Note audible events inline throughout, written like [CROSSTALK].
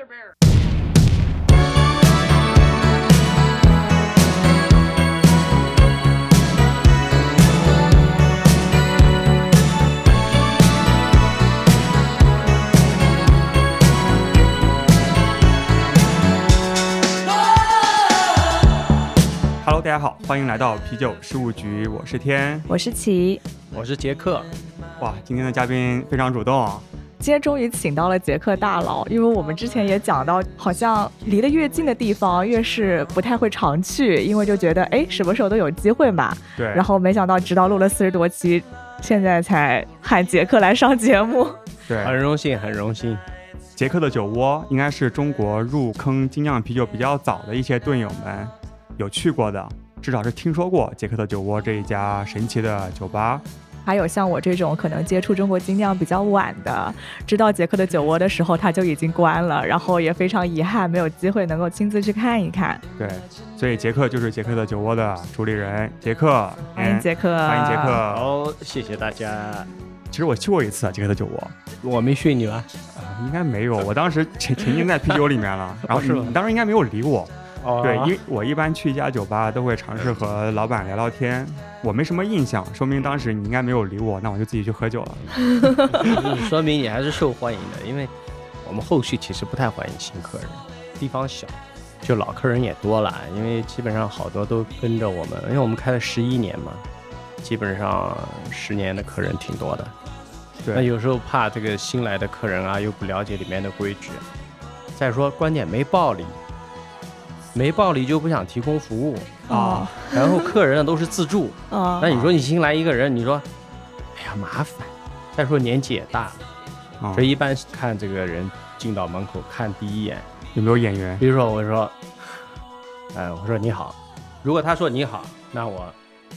Hello，大家好，欢迎来到啤酒事务局，我是天，我是齐。我是杰克，哇，今天的嘉宾非常主动啊，今天终于请到了杰克大佬，因为我们之前也讲到，好像离得越近的地方越是不太会常去，因为就觉得哎，什么时候都有机会嘛。对，然后没想到直到录了四十多期，现在才喊杰克来上节目。对，很荣幸，很荣幸。杰克的酒窝应该是中国入坑精酿啤酒比较早的一些盾友们有去过的，至少是听说过杰克的酒窝这一家神奇的酒吧。还有像我这种可能接触中国精酿比较晚的，知道杰克的酒窝的时候，他就已经关了，然后也非常遗憾没有机会能够亲自去看一看。对，所以杰克就是杰克的酒窝的主理人，杰克，欢迎杰克，欢迎杰克。好，谢谢大家。其实我去过一次杰克的酒窝，我没训你吧？应该没有，我当时沉沉浸在啤酒里面了，[LAUGHS] 然后是你当时应该没有理我。哦对，因为我一般去一家酒吧都会尝试和老板聊聊天，我没什么印象，说明当时你应该没有理我，那我就自己去喝酒了。[LAUGHS] 说明你还是受欢迎的，因为我们后续其实不太欢迎新客人，地方小，就老客人也多了，因为基本上好多都跟着我们，因为我们开了十一年嘛，基本上十年的客人挺多的。对那有时候怕这个新来的客人啊，又不了解里面的规矩，再说关键没暴力，没暴力就不想提供服务，啊然后客人呢都是自助，哦，那你说你新来一个人，你说，哎呀麻烦，再说年纪也大了，啊所以一般看这个人进到门口看第一眼，有没有眼缘？比如说我说，哎，我说你好，如果他说你好，那我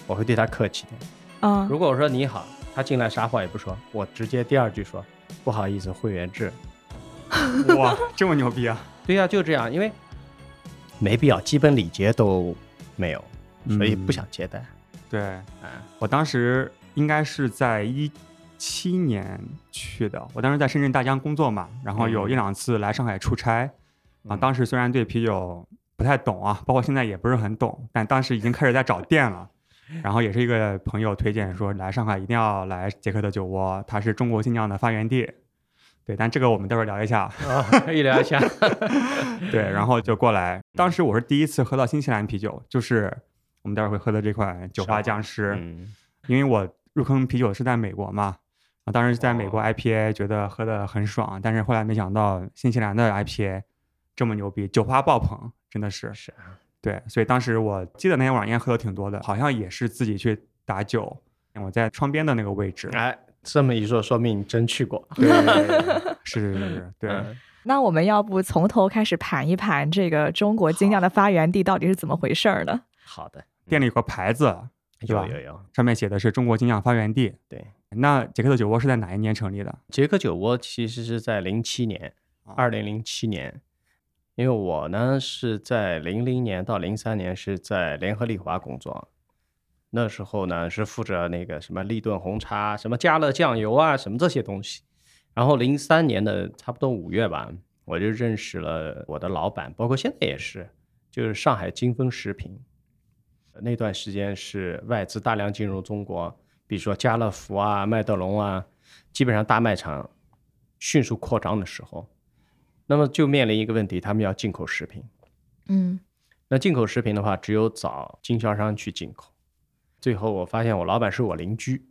我会对他客气点。嗯如果我说你好，他进来啥话也不说，我直接第二句说不好意思，会员制。哇，这么牛逼啊！对呀、就这样，因为没必要，基本礼节都没有，所以不想接待。对嗯，我当时应该是在一七年去的，我当时在深圳大疆工作嘛，然后有一两次来上海出差，啊，嗯当时虽然对啤酒不太懂啊，包括现在也不是很懂，但当时已经开始在找店了。然后也是一个朋友推荐说，来上海一定要来杰克的酒窝，它是中国精酿的发源地。对，但这个我们待会儿聊一下。啊，可以聊一下。[LAUGHS] 对，然后就过来。当时我是第一次喝到新西兰啤酒，就是我们待会儿会喝的这款酒花僵尸。嗯，因为我入坑啤酒是在美国嘛，啊，当时在美国哦 IPA 觉得喝的很爽，但是后来没想到新西兰的 IPA 这么牛逼，酒花爆棚，真的是。是啊。对，所以当时我记得那天晚上应该喝的挺多的，好像也是自己去打酒，我在窗边的那个位置。哎，这么一说，说明你真去过。对，[LAUGHS] 是是是，对。嗯 [LAUGHS] 那我们要不从头开始盘一盘这个中国精酿的发源地到底是怎么回事儿呢？好的，店里有个牌子，有有有。上面写的是中国精酿发源地。对，那杰克的酒窝是在哪一年成立的？杰克酒窝其实是在零七年，啊二零零七年，因为我呢是在零零年到零三年是在联合利华工作，那时候呢是负责那个什么立顿红茶、什么加乐酱油啊，什么这些东西。然后零三年的差不多五月吧，我就认识了我的老板，包括现在也是，就是上海金丰食品。那段时间是外资大量进入中国，比如说家乐福啊、麦德龙啊，基本上大卖场迅速扩张的时候，那么就面临一个问题，他们要进口食品。嗯那进口食品的话，只有找经销商去进口。最后我发现我老板是我邻居，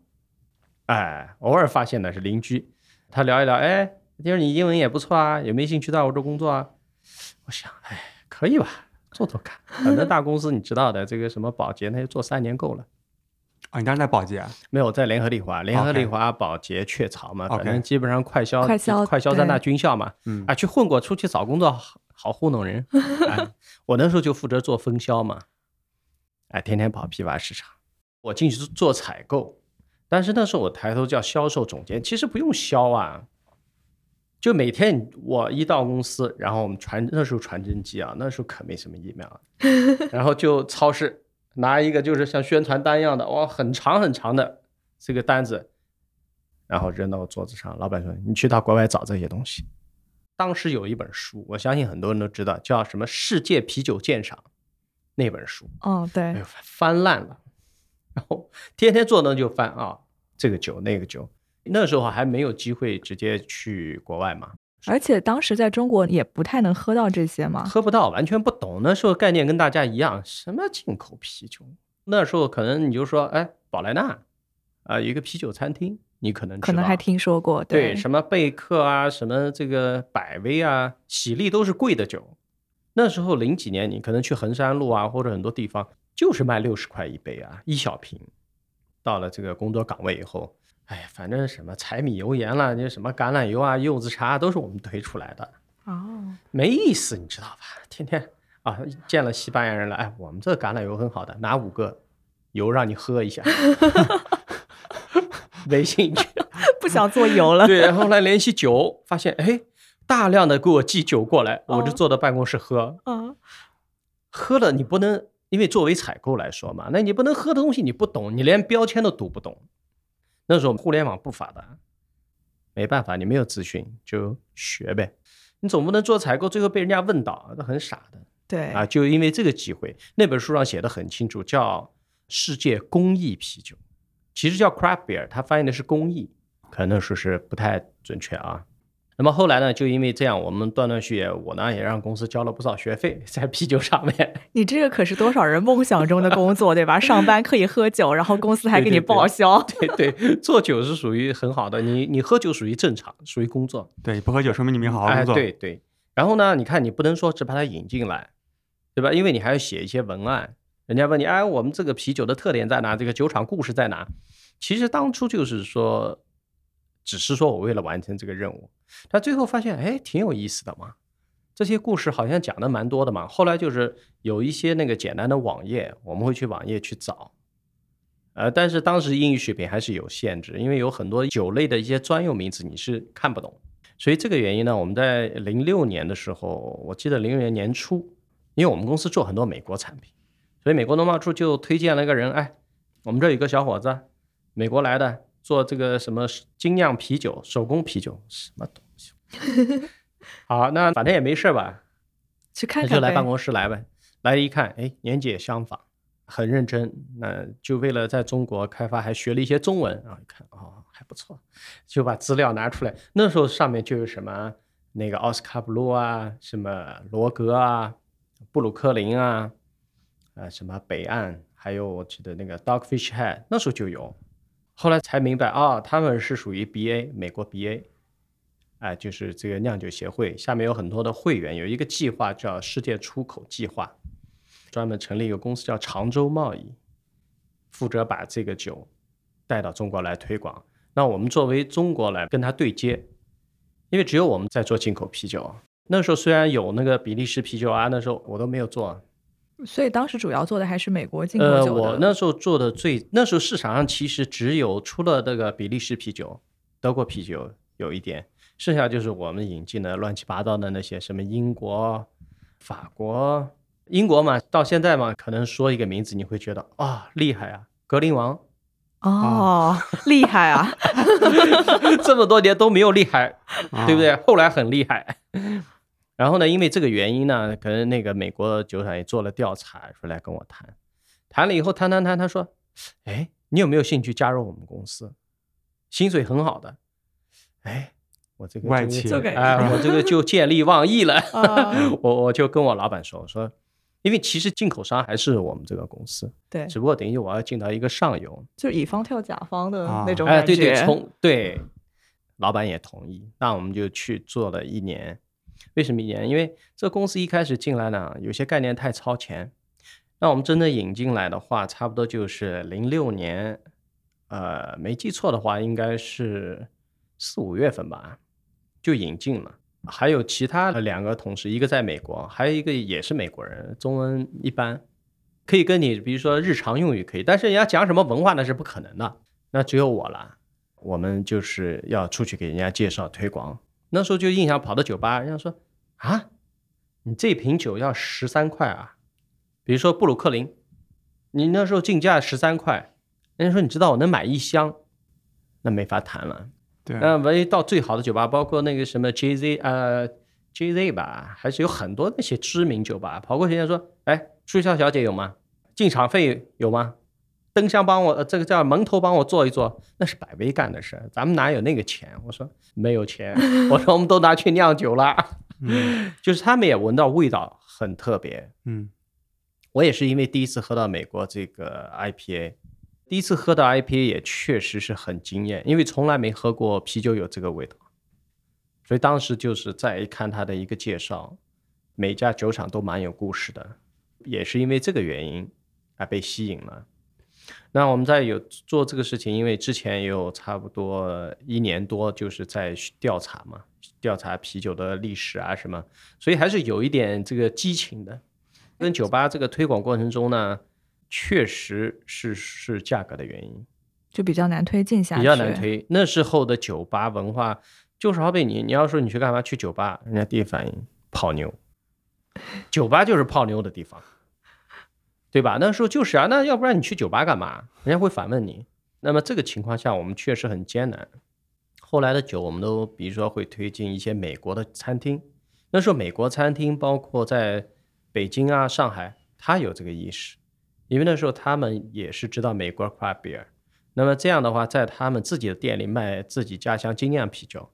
哎，偶尔发现的是邻居，他聊一聊，哎，听说你英文也不错啊，有没有兴趣到我这工作啊？我想，哎，可以吧，做做看。反正大公司你知道的，这个什么保洁，那就做三年够了。啊，你当时在保洁啊？没有在联合利华，联合利华、保洁、雀巢嘛，反正基本上快销、快销快销三大军校嘛，嗯啊，去混过，出去找工作好好糊弄人。[LAUGHS] 哎，我那时候就负责做分销嘛，哎，天天跑批发市场，我进去做采购，但是那时候我抬头叫销售总监，其实不用销啊，就每天我一到公司，然后我们传那时候传真机啊，那时候可没什么 email，[LAUGHS] 然后就超市拿一个就是像宣传单一样的，哇，很长很长的这个单子，然后扔到我桌子上。老板说：“你去到国外找这些东西。”当时有一本书，我相信很多人都知道，叫什么《世界啤酒鉴赏》那本书，哦，对翻烂了，然后天天坐那就翻啊，这个酒那个酒。那时候还没有机会直接去国外嘛，而且当时在中国也不太能喝到这些嘛。喝不到，完全不懂。那时候概念跟大家一样，什么进口啤酒？那时候可能你就说，哎，宝莱纳啊、有一个啤酒餐厅，你可能可能还听说过，对什么贝克啊，什么这个百威啊、喜力都是贵的酒。那时候零几年，你可能去衡山路啊，或者很多地方就是卖六十块一杯啊，一小瓶。到了这个工作岗位以后，哎呀，反正什么柴米油盐啦，那什么橄榄油啊、柚子茶都是我们推出来的，哦，没意思，你知道吧？天天啊，见了西班牙人了，哎，我们这橄榄油很好的，拿五个油让你喝一下，[LAUGHS] 没兴趣。[LAUGHS] 不想做油了。对，然后来联系酒，发现哎，大量的给我寄酒过来，我就哦坐到办公室喝。嗯，喝了你不能，因为作为采购来说嘛，那你不能喝的东西你不懂，你连标签都读不懂。那时候互联网不发达，没办法，你没有资讯就学呗。你总不能做采购，最后被人家问倒，那很傻的对啊！就因为这个机会，那本书上写的很清楚，叫“世界工艺啤酒”，其实叫 craft beer，它翻译的是工艺，可能说是不太准确啊。那么后来呢，就因为这样，我们断断续续，我呢也让公司交了不少学费在啤酒上面。[LAUGHS] 你这个可是多少人梦想中的工作，对吧？上班可以喝酒，然后公司还给你对对对报销。对对，做酒是属于很好的，你你喝酒属于正常，属于工作。对，不喝酒说明你没好好哎，工作。对对。然后呢，你看你不能说只把它引进来，对吧？因为你还要写一些文案。人家问你，哎，我们这个啤酒的特点在哪？这个酒厂故事在哪？其实当初就是说，只是说我为了完成这个任务，但最后发现，哎，挺有意思的嘛。这些故事好像讲的蛮多的嘛。后来就是有一些那个简单的网页，我们会去网页去找。呃，但是当时英语水平还是有限制，因为有很多酒类的一些专用名词你是看不懂。所以这个原因呢，我们在零六年的时候，我记得零六年年初，因为我们公司做很多美国产品，所以美国农贸处就推荐了一个人，哎，我们这有个小伙子，美国来的，做这个什么精酿啤酒、手工啤酒，什么东西？[LAUGHS] 好，那反正也没事吧，去看看就来办公室来呗。来一看，哎，年纪也相仿，很认真。那就为了在中国开发，还学了一些中文。然后一看，哦，还不错，就把资料拿出来。那时候上面就有什么那个奥斯卡布鲁啊，什么罗格啊，布鲁克林啊，呃，什么北岸，还有我记得那个 Dogfish Head，那时候就有。后来才明白啊、他们是属于 BA 美国 BA，哎，就是这个酿酒协会下面有很多的会员，有一个计划叫世界出口计划，专门成立一个公司叫常州贸易，负责把这个酒带到中国来推广。那我们作为中国来跟他对接，因为只有我们在做进口啤酒。那时候虽然有那个比利时啤酒啊，那时候我都没有做。所以当时主要做的还是美国进口呃，酒的。我那时候做的最，那时候市场上其实只有除了那个比利时啤酒、德国啤酒有一点，剩下就是我们引进的乱七八糟的那些什么英国、法国、英国嘛，到现在嘛，可能说一个名字你会觉得啊、厉害啊，格林王哦，厉害啊！[LAUGHS] 这么多年都没有厉害，啊对不？对？后来很厉害。然后呢，因为这个原因呢，可能那个美国酒厂也做了调查，说来跟我谈，谈了以后谈谈谈，他说：“哎，你有没有兴趣加入我们公司？薪水很好的。”哎，我这个就外企哎，我这个就见利忘义了。啊 [LAUGHS] 我我就跟我老板说，我说，因为其实进口商还是我们这个公司，对，只不过等于我要进到一个上游，就是乙方跳甲方的那种感觉。对对，从对，老板也同意，那我们就去做了一年。为什么一年？因为这公司一开始进来呢，有些概念太超前。那我们真的引进来的话，差不多就是零六年，呃，没记错的话，应该是四五月份吧，就引进了。还有其他的两个同事，一个在美国，还有一个也是美国人，中文一般，可以跟你比如说日常用语可以，但是人家讲什么文化那是不可能的。那只有我了，我们就是要出去给人家介绍推广。那时候就印象跑到酒吧，人家说啊，你这瓶酒要十三块啊，比如说布鲁克林，你那时候进价十三块，人家说你知道我能买一箱，那没法谈了。对，那唯一到最好的酒吧，包括那个什么 JZ 呃 JZ 吧，还是有很多那些知名酒吧，跑过去人家说：“哎，促销小姐有吗？进场费有吗？灯箱帮我，呃这个叫门头帮我做一做，那是百威干的事儿，咱们哪有那个钱？”我说：“没有钱。[LAUGHS] ”我说：“我们都拿去酿酒了。嗯”就是他们也闻到味道很特别。嗯我也是因为第一次喝到美国这个 IPA，第一次喝到 IPA 也确实是很惊艳，因为从来没喝过啤酒有这个味道，所以当时就是再一看他的一个介绍，每家酒厂都蛮有故事的，也是因为这个原因啊被吸引了。那我们在有做这个事情，因为之前也有差不多一年多，就是在调查嘛，调查啤酒的历史啊什么，所以还是有一点这个激情的。跟酒吧这个推广过程中呢，确实是是价格的原因，就比较难推进下去，比较难。推。那时候的酒吧文化，就是好比你你要说你去干嘛？去酒吧，人家第一反应泡妞，酒吧就是泡妞的地方，对吧？那时候就是啊，那要不然你去酒吧干嘛？人家会反问你。那么这个情况下，我们确实很艰难。后来的酒，我们都比如说会推进一些美国的餐厅。那时候美国餐厅包括在北京啊、上海，他有这个意识，因为那时候他们也是知道美国 craft beer。那么这样的话，在他们自己的店里卖自己家乡精酿啤酒，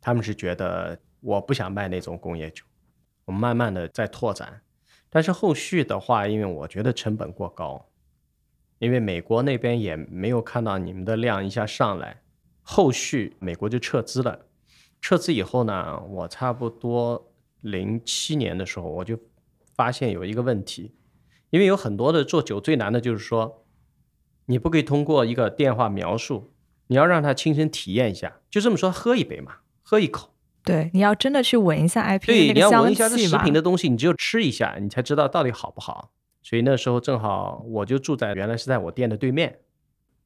他们是觉得我不想卖那种工业酒，我们慢慢的在拓展。但是后续的话，因为我觉得成本过高，因为美国那边也没有看到你们的量一下上来，后续美国就撤资了。撤资以后呢，我差不多零七年的时候，我就发现有一个问题，因为有很多的做酒最难的就是说，你不可以通过一个电话描述，你要让他亲身体验一下，就这么说，喝一杯嘛，喝一口。对，你要真的去闻一下 IPA 对，你那个香要闻一下这食品的东西，你只有吃一下，你才知道到底好不好。所以那时候正好我就住在原来是在我店的对面，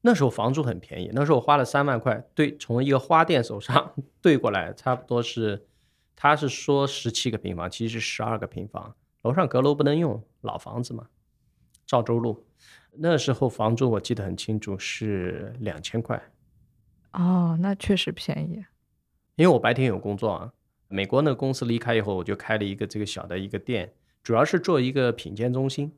那时候房租很便宜，那时候我花了三万块对从一个花店手上 [LAUGHS] 兑过来，差不多是他是说十七个平方，其实是十二个平方，楼上阁楼不能用，老房子嘛，赵州路。那时候房租我记得很清楚是两千块，哦，那确实便宜。因为我白天有工作啊，美国那个公司离开以后，我就开了一个这个小的一个店，主要是做一个品鉴中心。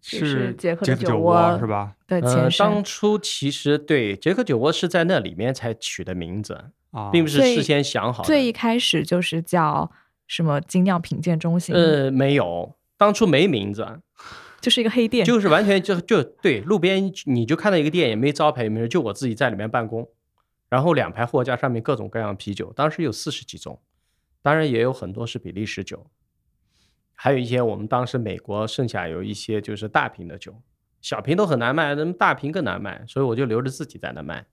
是杰克酒酒窝是吧？对呃前，身，当初其实对杰克酒窝是在那里面才取的名字，啊，并不是事先想好的。最一开始就是叫什么精酿品鉴中心，呃，没有，当初没名字，就是一个黑店，就是完全就就对，路边你就看到一个店，也没招牌，也没人，就我自己在里面办公，然后两排货架上面各种各样啤酒，当时有四十几种，当然也有很多是比利时酒，还有一些我们当时美国剩下有一些就是大瓶的酒，小瓶都很难卖，那么大瓶更难卖，所以我就留着自己在那卖。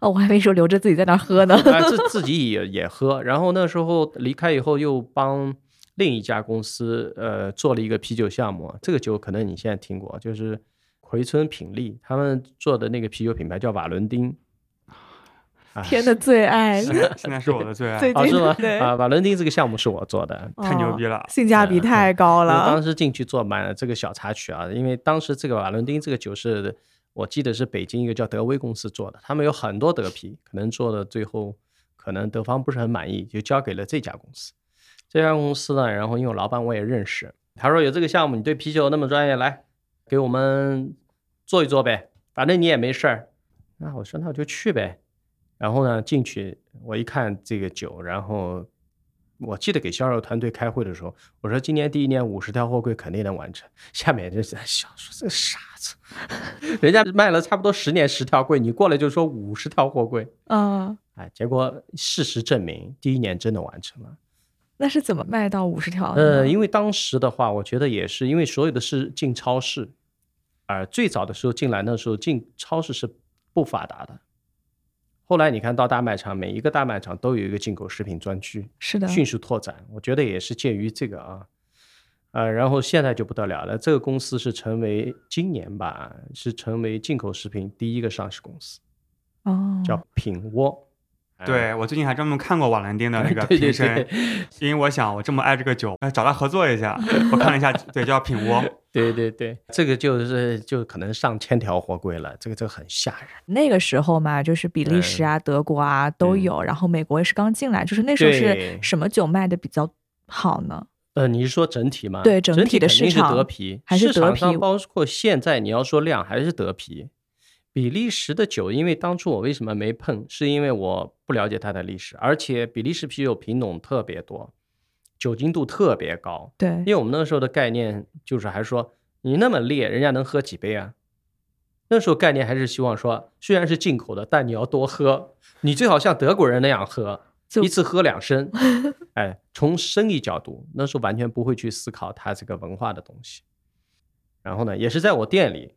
哦，我还没说留着自己在那喝呢。啊，自自己也也喝，然后那时候离开以后又帮另一家公司呃做了一个啤酒项目，这个酒可能你现在听过，就是回春品力他们做的那个啤酒品牌叫瓦伦丁。[LAUGHS] 啊天的最爱，现在现在是我的最爱，最啊是吗？对啊，瓦伦丁这个项目是我做的，太牛逼了！性价比太高了我当。时进去做满了这个小插曲啊，因为当时这个瓦伦丁这个酒是我记得是北京一个叫德威公司做的，他们有很多德啤，可能做的最后可能德方不是很满意，就交给了这家公司。这家公司呢，然后因为我老板我也认识，他说有这个项目，你对啤酒那么专业，来给我们做一做呗，反正你也没事儿。那我说那我就去呗。然后呢，进去我一看这个酒，然后我记得给销售团队开会的时候，我说今年第一年五十条货柜肯定能完成。下面就在笑说这个傻子，[LAUGHS] 人家卖了差不多十年十条柜，你过来就说五十条货柜，啊，哎，结果事实证明第一年真的完成了。那是怎么卖到五十条的呢？呃，因为当时的话，我觉得也是因为所有的是进超市，而最早的时候进来那时候进超市是不发达的。后来你看到大卖场，每一个大卖场都有一个进口食品专区，是的，迅速拓展，我觉得也是鉴于这个啊，呃，然后现在就不得了了，这个公司是成为今年吧，是成为进口食品第一个上市公司，哦，叫品窝，哎对我最近还专门看过瓦兰丁的 [LAUGHS] 那个对对瓶身，因为我想我这么爱这个酒，哎找他合作一下。我看了一下，对，叫品窝。[LAUGHS] 对对对，这个就是就可能上千条货柜了，这个这个很吓人。那个时候嘛，就是比利时啊、德国啊都有，然后美国也是刚进来，就是那时候是什么酒卖的比较好呢？呃，你是说整体吗？对整整体的市场德啤，还是德市场上啤包括现在你要说量还是德啤。比利时的酒，因为当初我为什么没碰，是因为我不了解它的历史，而且比利时啤酒品种特别多，酒精度特别高。对因，为我们那时候的概念就是还说你那么烈，人家能喝几杯啊？那时候概念还是希望说，虽然是进口的，但你要多喝，你最好像德国人那样喝，一次喝两升。哎，从生意角度，那时候完全不会去思考它这个文化的东西。然后呢，也是在我店里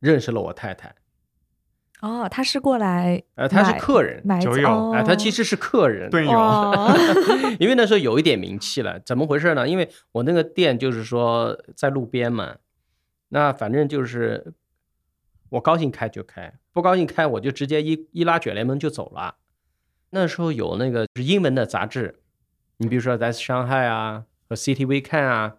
认识了我太太，哦，他是过来呃，他是客人，买酒友哦哎，他其实是客人，队友，[LAUGHS] 哦 [LAUGHS] 因为那时候有一点名气了，怎么回事呢？因为我那个店就是说在路边嘛，那反正就是我高兴开就开，不高兴开我就直接一一拉卷帘门就走了。那时候有那个就是英文的杂志，你比如说在上海啊和 City Weekend 啊，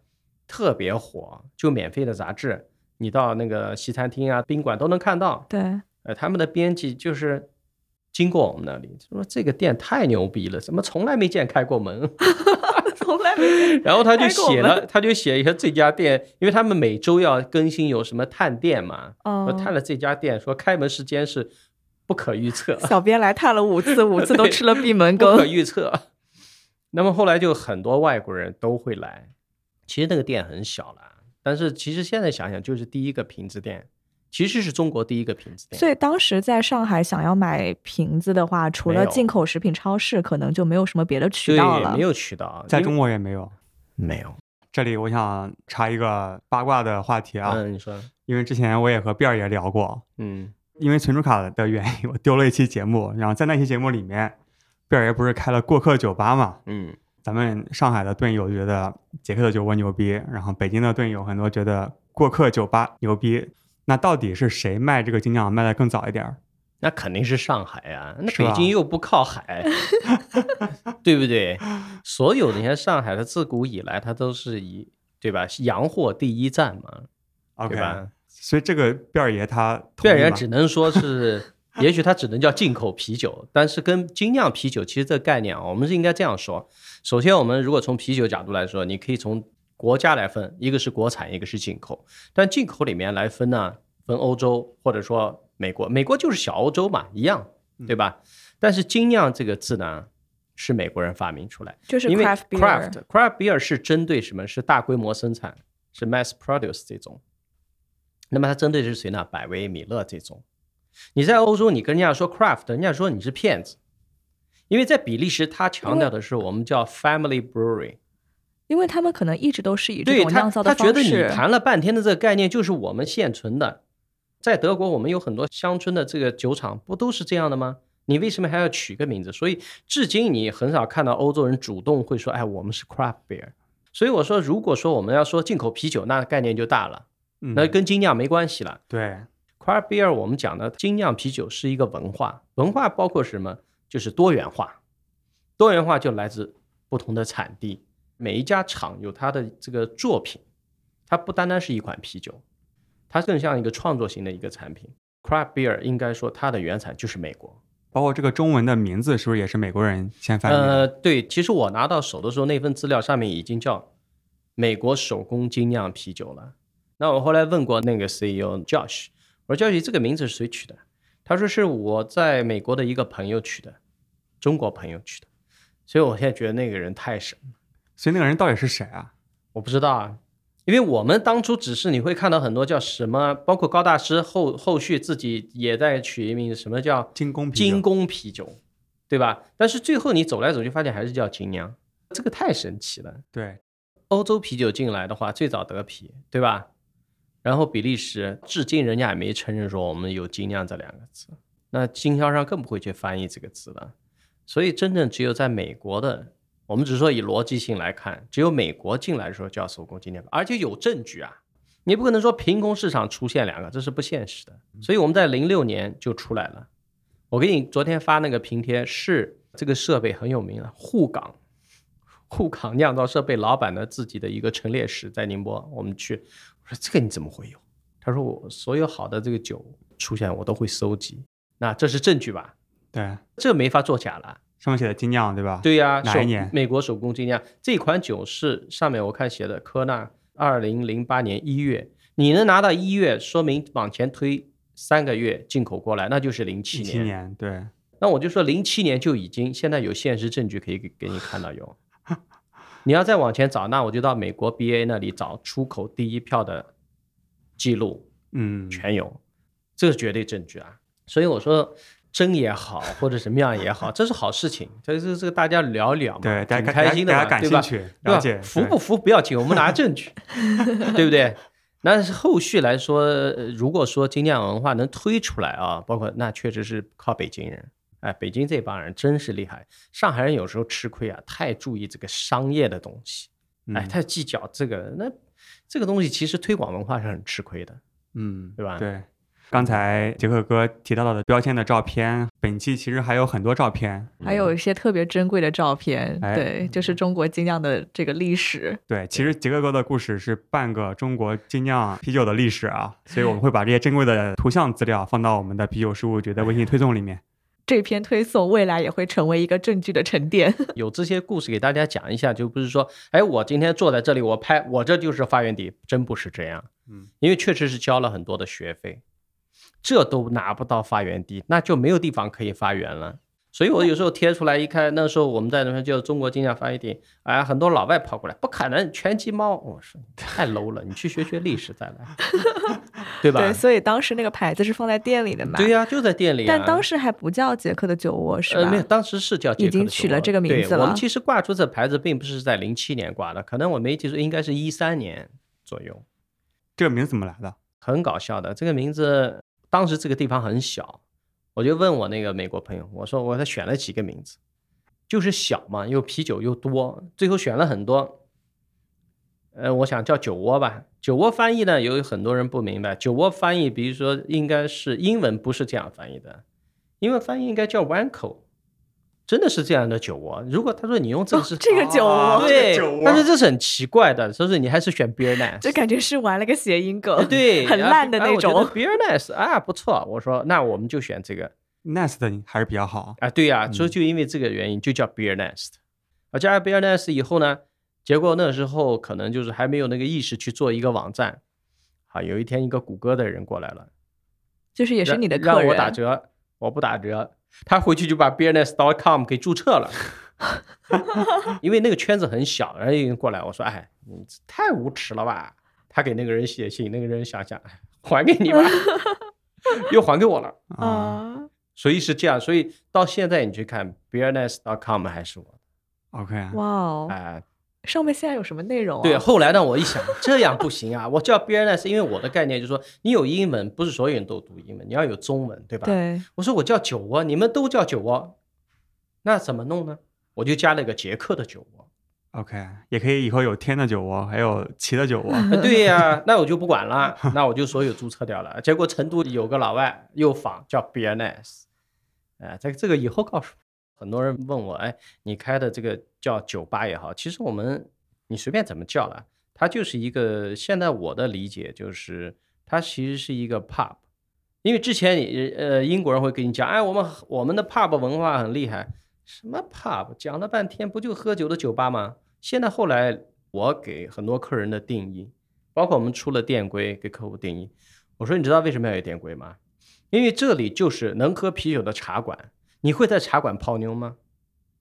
特别火，就免费的杂志，你到那个西餐厅啊、宾馆都能看到。对，呃，他们的编辑就是经过我们那里，说这个店太牛逼了，怎么从来没见开过门？[LAUGHS] 从来没然后他就写了，他就写一下这家店，因为他们每周要更新有什么探店嘛，哦说探了这家店，说开门时间是不可预测，小编来探了五次，五次都吃了闭门羹不可羹。预测。那么后来就很多外国人都会来，其实那个店很小了，但是其实现在想想，就是第一个瓶子店，其实是中国第一个瓶子店。所以当时在上海想要买瓶子的话，除了进口食品超市，可能就没有什么别的渠道了。没有渠道，在中国也没有。没有。这里我想插一个八卦的话题啊，嗯，你说，因为之前我也和辫儿爷聊过，嗯因为存储卡的原因，我丢了一期节目，然后在那期节目里面，辫儿爷不是开了过客酒吧嘛？嗯，咱们上海的队友觉得捷克的酒窝牛逼，然后北京的队友很多觉得过客酒吧牛逼。那到底是谁卖这个精酿卖的更早一点儿？那肯定是上海啊，那北京又不靠海，[LAUGHS] 对不对？所有的你看上海，它自古以来它都是以对吧洋货第一站嘛，OK，对吧？所以这个辫儿爷他辫儿爷只能说是，也许他只能叫进口啤酒，但是跟精酿啤酒其实这个概念啊，我们是应该这样说。首先，我们如果从啤酒角度来说，你可以从国家来分，一个是国产，一个是进口。但进口里面来分呢，分欧洲或者说美国，美国就是小欧洲嘛，一样，对吧？但是精酿这个字呢，是美国人发明出来，就是因为 craft beer craft craft beer 是针对什么？是大规模生产，是 mass produce 这种。那么它针对的是谁呢？百威、米勒这种。你在欧洲，你跟人家说 craft，人家说你是骗子，因为在比利时，它强调的是我们叫 family brewery。因为他们可能一直都是以这对他，种酿造的方式他觉得你。谈了半天的这个概念就是我们现存的。在德国，我们有很多乡村的这个酒厂，不都是这样的吗？你为什么还要取个名字？所以至今你很少看到欧洲人主动会说：“哎，我们是 craft beer。”所以我说，如果说我们要说进口啤酒，那概念就大了，嗯那跟精酿没关系了。对 craft beer 我们讲的精酿啤酒是一个文化，文化包括什么？就是多元化，多元化就来自不同的产地，每一家厂有它的这个作品，它不单单是一款啤酒，它更像一个创作型的一个产品。craft beer 应该说它的原产就是美国。包括这个中文的名字是不是也是美国人先翻译的？呃，对，其实我拿到手的时候，那份资料上面已经叫美国手工精酿啤酒了。那我后来问过那个 CEO Josh，我说 Josh 这个名字是谁取的？他说是我在美国的一个朋友取的，中国朋友取的。所以我现在觉得那个人太神了，所以那个人到底是谁啊？我不知道啊，因为我们当初只是你会看到很多叫什么，包括高大师后后续自己也在取一名字，什么叫精工啤酒精工啤酒，对吧？但是最后你走来走去，发现还是叫精酿，这个太神奇了。对，欧洲啤酒进来的话，最早德啤，对吧？然后比利时，至今人家也没承认说我们有精酿这两个字，那经销商更不会去翻译这个字了。所以真正只有在美国的，我们只是说以逻辑性来看，只有美国进来的时候叫手工精酿，而且有证据啊，你不可能说凭空市场出现两个，这是不现实的。所以我们在零六年就出来了。我给你昨天发那个平贴是这个设备很有名啊，沪港沪港酿造设备老板的自己的一个陈列室在宁波，我们去，我说这个你怎么会有？他说我所有好的这个酒出现我都会搜集，那这是证据吧？对，这没法作假了。上面写的精酿对吧？对呀、手哪一年？美国手工精酿。这款酒是上面我看写的科纳，二零零八年一月，你能拿到一月，说明往前推三个月进口过来，那就是零七一七年，对，那我就说零七年就已经现在有现实证据可以给给你看到有。[LAUGHS] 你要再往前找，那我就到美国 BA 那里找出口第一票的记录，嗯，全有，这是绝对证据啊。所以我说真也好，或者什么样也好，[LAUGHS] 这是好事情，这是这个大家聊一聊嘛，对，大挺家开心的嘛，感对吧？兴趣，对吧了解，服不服不要紧，我们拿证据，[LAUGHS] 对不对？那后续来说，呃如果说精酿文化能推出来啊，包括那确实是靠北京人，哎，北京这帮人真是厉害。上海人有时候吃亏啊，太注意这个商业的东西，哎，嗯太计较这个，那这个东西其实推广文化是很吃亏的。嗯，对吧对，刚才杰克哥提到的标签的照片，本期其实还有很多照片。还有一些特别珍贵的照片，哎对，就是中国精酿的这个历史。对，其实杰克哥的故事是半个中国精酿啤酒的历史啊，所以我们会把这些珍贵的图像资料放到我们的啤酒事务局的微信推送里面。[LAUGHS] 这篇推送未来也会成为一个证据的沉淀。[LAUGHS] 有这些故事给大家讲一下，就不是说，哎，我今天坐在这里，我拍，我这就是发源地，真不是这样。嗯，因为确实是交了很多的学费，这都拿不到发源地，那就没有地方可以发源了。所以我有时候贴出来一看，那时候我们在那边叫中国精酿发源地，哎，很多老外跑过来，不可能全鸡猫，我说你太 low 了，你去学学历史再来，[LAUGHS] 对吧？对，所以当时那个牌子是放在店里的嘛。对呀、就在店里、啊。但当时还不叫杰克的酒窝，是吧？呃，没有，当时是叫杰克已经的酒窝取了这个名对字了我们其实挂出这牌子并不是在零七年挂的，可能我没记住，应该是一三年左右。这个名字怎么来的？很搞笑的，这个名字当时这个地方很小，我就问我那个美国朋友，我说我他选了几个名字，就是小嘛，又啤酒又多，最后选了很多。呃，我想叫酒窝吧。酒窝翻译呢，有很多人不明白。酒窝翻译，比如说应该是英文不是这样翻译的，英文翻译应该叫湾口，真的是这样的酒窝。如果他说你用这个是、哦这个酒窝啊对这个酒窝，但是这是很奇怪的，所以你还是选 beer nice，。就感觉是玩了个谐音梗，哎对，[LAUGHS] 很烂的那种。beer nice 啊，不错。我说那我们就选这个 nice 的还是比较好。啊，对呀、嗯所以就因为这个原因就叫 beer nice。啊，加了 beer nice 以后呢，结果那时候可能就是还没有那个意识去做一个网站。啊，有一天一个谷歌的人过来了，就是也是你的客人，让我打折，我不打折，他回去就把 beernest.com 给注册了。[LAUGHS] 因为那个圈子很小，然后一个人过来，我说：“哎，你太无耻了吧！”他给那个人写信，那个人想想，哎还给你吧，[LAUGHS] 又还给我了。啊，啊，所以是这样，所以到现在你去看 beernest.com 还是我的，OK，哇哦，哎、上面现在有什么内容啊？对。后来呢，我一想这样不行啊，我叫 beerness 因为我的概念就是说，你有英文，不是所有人都读英文，你要有中文，对吧？对，我说我叫酒窝，你们都叫酒窝，那怎么弄呢？我就加了个捷克的酒窝。OK，也可以以后有天的酒窝，还有齐的酒窝。呃 [LAUGHS] 对呀、那我就不管了，那我就所有注册掉了。结果成都有个老外又仿叫 BNS，哎，这个这个以后告诉很多人问我，哎，你开的这个叫酒吧也好，其实我们你随便怎么叫了，它就是一个现在我的理解就是它其实是一个 pub，因为之前你呃英国人会跟你讲，哎，我们我们的 pub 文化很厉害，什么 pub 讲了半天不就喝酒的酒吧吗？现在后来我给很多客人的定义，包括我们出了店规给客户定义，我说你知道为什么要有店规吗？因为这里就是能喝啤酒的茶馆，你会在茶馆泡妞吗？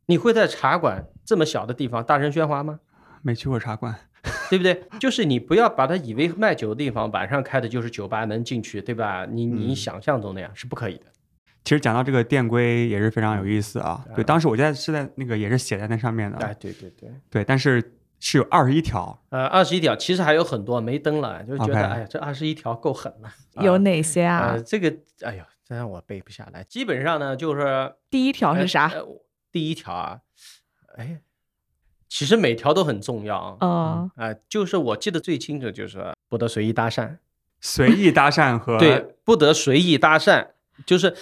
你会在茶馆这么小的地方大声喧哗吗？没去过茶馆。[LAUGHS] 对不对？就是你不要把它以为卖酒的地方晚上开的就是酒吧能进去，对吧？你你嗯想象中那样是不可以的。其实讲到这个店规也是非常有意思啊。对，当时我记得是在那个也是写在那上面的。哎，对对对，对，但是是有二十一条。呃，二十一条其实还有很多没登了，就觉得哎呀，这二十一条够狠了。有啊哪些啊呃，？这个哎呦，这让我背不下来。基本上呢，就是第一条是啥？第一条啊，哎，其实每条都很重要啊。嗯，啊、就是我记得最清楚就是不得随意搭讪，随意搭讪和 [LAUGHS] 对，不得随意搭讪，就是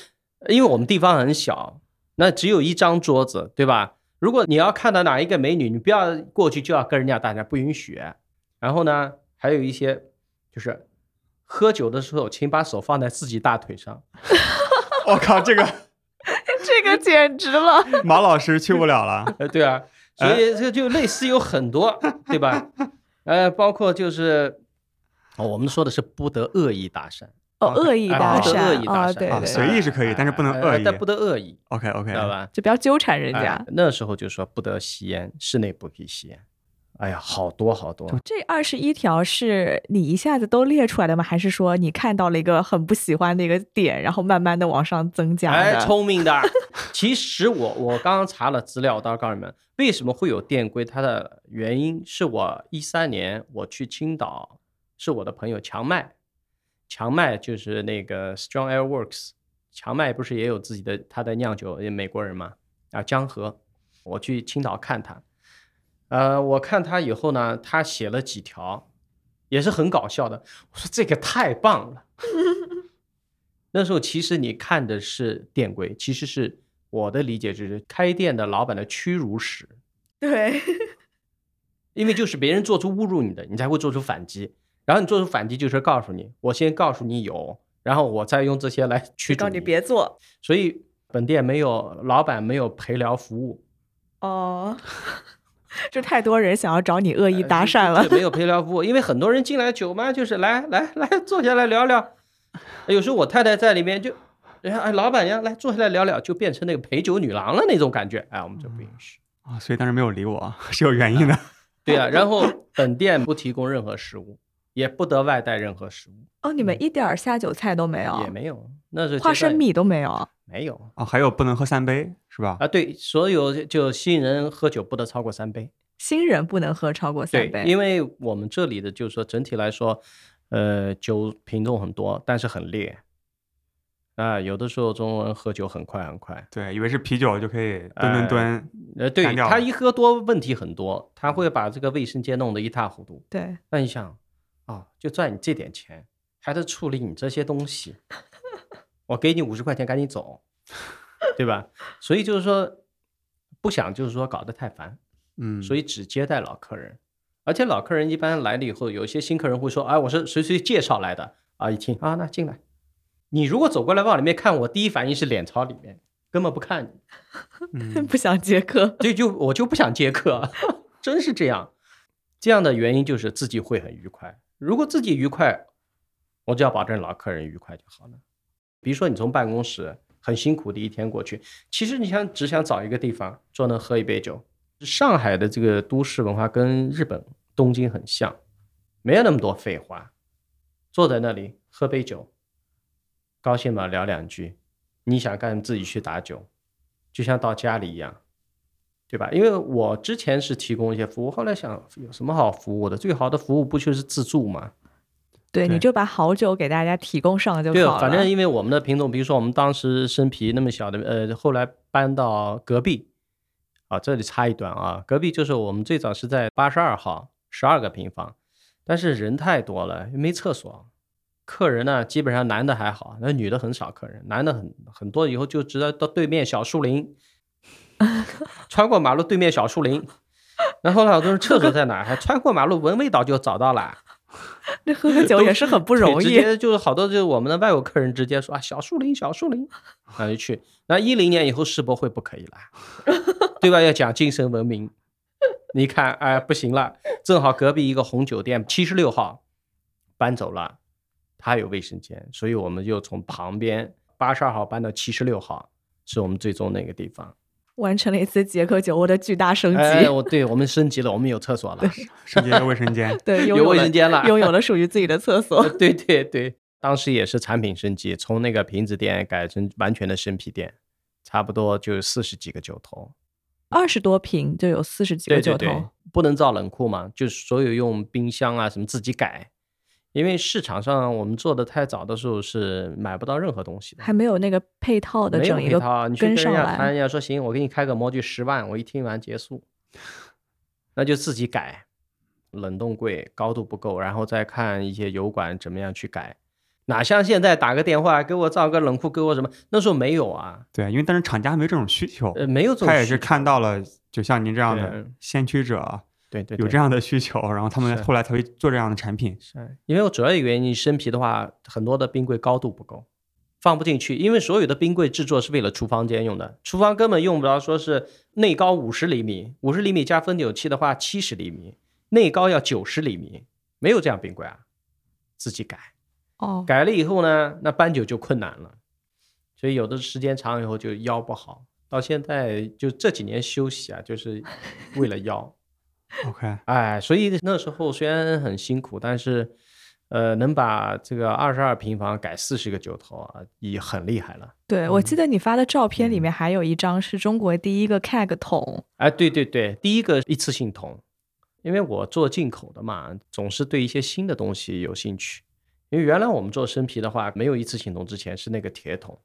因为我们地方很小，那只有一张桌子，对吧？如果你要看到哪一个美女，你不要过去就要跟人家搭讪不允许。然后呢，还有一些就是喝酒的时候，请把手放在自己大腿上。[LAUGHS] 我靠，这个 [LAUGHS] 这个简直了！[LAUGHS] 马老师去不了了。呃，对啊，所以这就类似有很多，对吧？呃，包括就是，哦，我们说的是不得恶意搭讪，哦，恶意哎搭不得恶意讪啊，搭讪啊，对对，随意是可以，但是不能恶意。呃但不得恶意，OK OK，知道吧？就不要纠缠人哎家。那时候就说不得吸烟，室内不可以吸烟。哎呀，好多好多。这二十一条是你一下子都列出来的吗？还是说你看到了一个很不喜欢的一个点，然后慢慢的往上增加哎，聪明的。[LAUGHS] 其实我我刚刚查了资料，我到时候告诉你们，为什么会有电规，它的原因是我一三年我去青岛，是我的朋友强麦，强麦就是那个 Strong Air Works，强麦不是也有自己的他的酿酒，美国人嘛，啊江河，我去青岛看他，呃，我看他以后呢，他写了几条，也是很搞笑的，我说这个太棒了。[LAUGHS] 那时候其实你看的是店规，其实是我的理解就是开店的老板的屈辱史，对，[LAUGHS] 因为就是别人做出侮辱你的，你才会做出反击，然后你做出反击就是告诉你，我先告诉你有，然后我再用这些来驱逐告诉你别做所以本店没有老板没有陪聊服务，哦。[LAUGHS] 就太多人想要找你恶意搭讪了呃，没有陪聊服务，因为很多人进来酒嘛，就是来来来坐下来聊聊。有时候我太太在里面就，人家哎老板娘来坐下来聊聊，就变成那个陪酒女郎了那种感觉，哎我们就不允许。啊，所以当时没有理我，[LAUGHS] 是有原因的。对呀、然后本店不提供任何食物，也不得外带任何食物，哦，你们一点儿下酒菜都没有，也没有，那是花生米都没有。没有啊，还有不能喝三杯是吧？啊。对，所有就新人喝酒不得超过三杯。新人不能喝超过三杯，，因为我们这里的就是说整体来说，呃，酒品种很多，但是很烈。啊，有的时候中国人喝酒很快很快，对，以为是啤酒就可以吨吨吨。呃，对他一喝多问题很多，他会把这个卫生间弄得一塌糊涂。对，那你想，啊，就赚你这点钱，还得处理你这些东西，[LAUGHS] 我给你五十块钱，赶紧走，对吧？所以就是说，不想就是说搞得太烦，嗯，所以只接待老客人，而且老客人一般来了以后，有些新客人会说，哎，我是谁谁介绍来的啊，一听啊，那进来。你如果走过来往里面看，我第一反应是脸朝里面，根本不看你。嗯 [LAUGHS] 不想接客。所以就我就不想接客，[LAUGHS] 真是这样。这样的原因就是自己会很愉快。如果自己愉快，我就要保证老客人愉快就好了。比如说你从办公室很辛苦的一天过去，其实你想只想找一个地方坐那喝一杯酒。上海的这个都市文化跟日本东京很像，没有那么多废话，坐在那里喝杯酒，高兴嘛聊两句，你想干自己去打酒，就像到家里一样。对吧？因为我之前是提供一些服务，后来想有什么好服务的？最好的服务不就是自助吗？对，你就把好酒给大家提供上就对好，了。对反正因为我们的品种，比如说我们当时生啤那么小的，呃，后来搬到隔壁，啊，这里插一段啊，隔壁就是我们最早是在八十二号，十二个平方，但是人太多了，没厕所，客人呢基本上男的还好，那女的很少客人，男的很很多，以后就直接到对面小树林，穿过马路对面小树林，[LAUGHS] 然后呢，我都是厕所在哪儿，还穿过马路闻味道就找到了。[LAUGHS] 那喝个酒也是很不容易。直接就是好多就是我们的外国客人直接说啊，小树林，小树林，那就去。那一零年以后世博会不可以了，[LAUGHS] 对吧？要讲精神文明。你看，哎，不行了，正好隔壁一个红酒店七十六号搬走了，他有卫生间，所以我们就从旁边八十二号搬到七十六号，是我们最终那个地方。完成了一次杰克酒窝的巨大升级。哎，我对我们升级了，我们有厕所了。升级了卫生间。[LAUGHS] 对，有卫生间了拥有了属于自己的厕所。[LAUGHS] 对对对，当时也是产品升级，从那个瓶子店改成完全的生啤店，差不多就四十几个酒头。二十多瓶就有四十几个酒头，对对对，不能造冷库嘛，就是所有用冰箱啊什么自己改，因为市场上我们做的太早的时候是买不到任何东西的。还没有那个配套的整一个配套，你去跟上来。家谈，人家说行，我给你开个模具十万，我一听完结束，那就自己改，冷冻柜高度不够，然后再看一些油管怎么样去改，哪像现在打个电话给我造个冷库，给我什么？那时候没有啊，对，因为当时厂家没这种需求，呃，没有这种他也是看到了，就像您这样的先驱者对对有这样的需求，然后他们后来才会做这样的产品。是因为我主要一个原因，生啤的话，很多的冰柜高度不够，放不进去。因为所有的冰柜制作是为了厨房间用的，厨房根本用不着说是内高五十厘米，五十厘米加分酒器的话七十厘米，内高要九十厘米，没有这样冰柜啊，自己改。哦，改了以后呢，那搬酒就困难了，所以有的时间长以后就腰不好，到现在就这几年休息啊，就是为了腰。OK，哎，所以那时候虽然很辛苦，但是，呃，能把这个二十二平方改四十个酒头啊，已很厉害了。对，我记得你发的照片里面还有一张是中国第一个 keg 桶，哎，对对对，第一个一次性桶，因为我做进口的嘛，总是对一些新的东西有兴趣。因为原来我们做生啤的话，没有一次性桶之前是那个铁桶，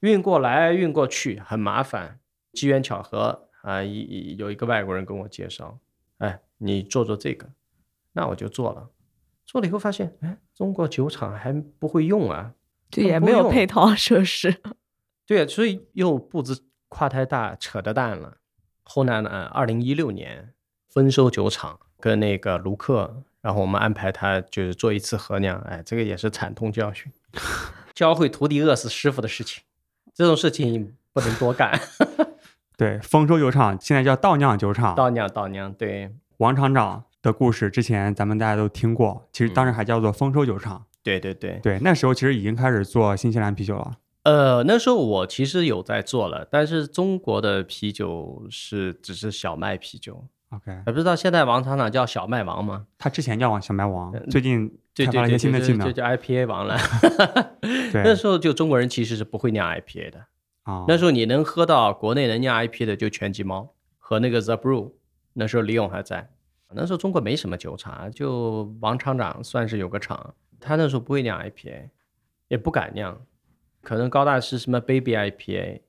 运过来运过去很麻烦。机缘巧合啊，一一有一个外国人跟我介绍，哎，你做做这个，那我就做了。做了以后发现，哎，中国酒厂还不会用啊，对也没有配套设施。[LAUGHS] 对，所以又步子跨太大，扯得淡了。后来呢，二零一六年丰收酒厂跟那个卢克，然后我们安排他就是做一次合酿，哎，这个也是惨痛教训，[LAUGHS] 教会徒弟饿死师傅的事情，这种事情不能多干。[LAUGHS] 对，丰收酒厂现在叫倒酿酒厂。倒酿倒酿，对王厂长的故事之前咱们大家都听过，其实当时还叫做丰收酒厂。对对对。对，那时候其实已经开始做新西兰啤酒了。呃，那时候我其实有在做了，但是中国的啤酒是只是小麦啤酒，OK，还不知道现在王厂长叫小麦王吗？他之前叫王小麦王，最近开发了一些新的就技能。就叫 IPA 王了。[LAUGHS] 对 [LAUGHS] 那时候就中国人其实是不会酿 IPA 的。啊，那时候你能喝到国内能酿 IPA 的就全鸡猫和那个 The Brew，那时候李勇还在。那时候中国没什么酒厂，就王厂长算是有个厂，他那时候不会酿 IPA，也不敢酿，可能高大师什么 Baby IPA，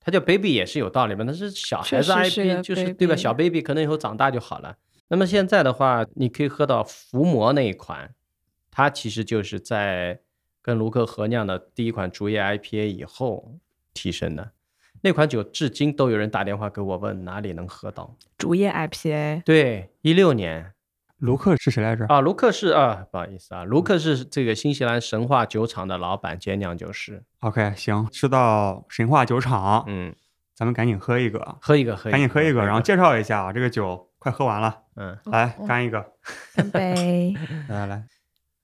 他叫 Baby 也是有道理吧？那是小孩子 IPA，就是对吧？小 Baby 可能以后长大就好了。那么现在的话，你可以喝到伏魔那一款，它其实就是在跟卢克合酿的第一款竹叶 IPA 以后提升的。那款酒至今都有人打电话给我问哪里能喝到。竹叶 IPA，对，一六年卢克是谁来着？啊，卢克是啊，不好意思啊，卢克是这个新西兰神话酒厂的老板兼酿酒师。OK，行，说到神话酒厂，嗯，咱们赶紧喝一个，喝一个，喝一个，赶紧喝一个，然后介绍一下啊，这个酒快喝完了，嗯来干一个，干杯！来 [LAUGHS] 来来，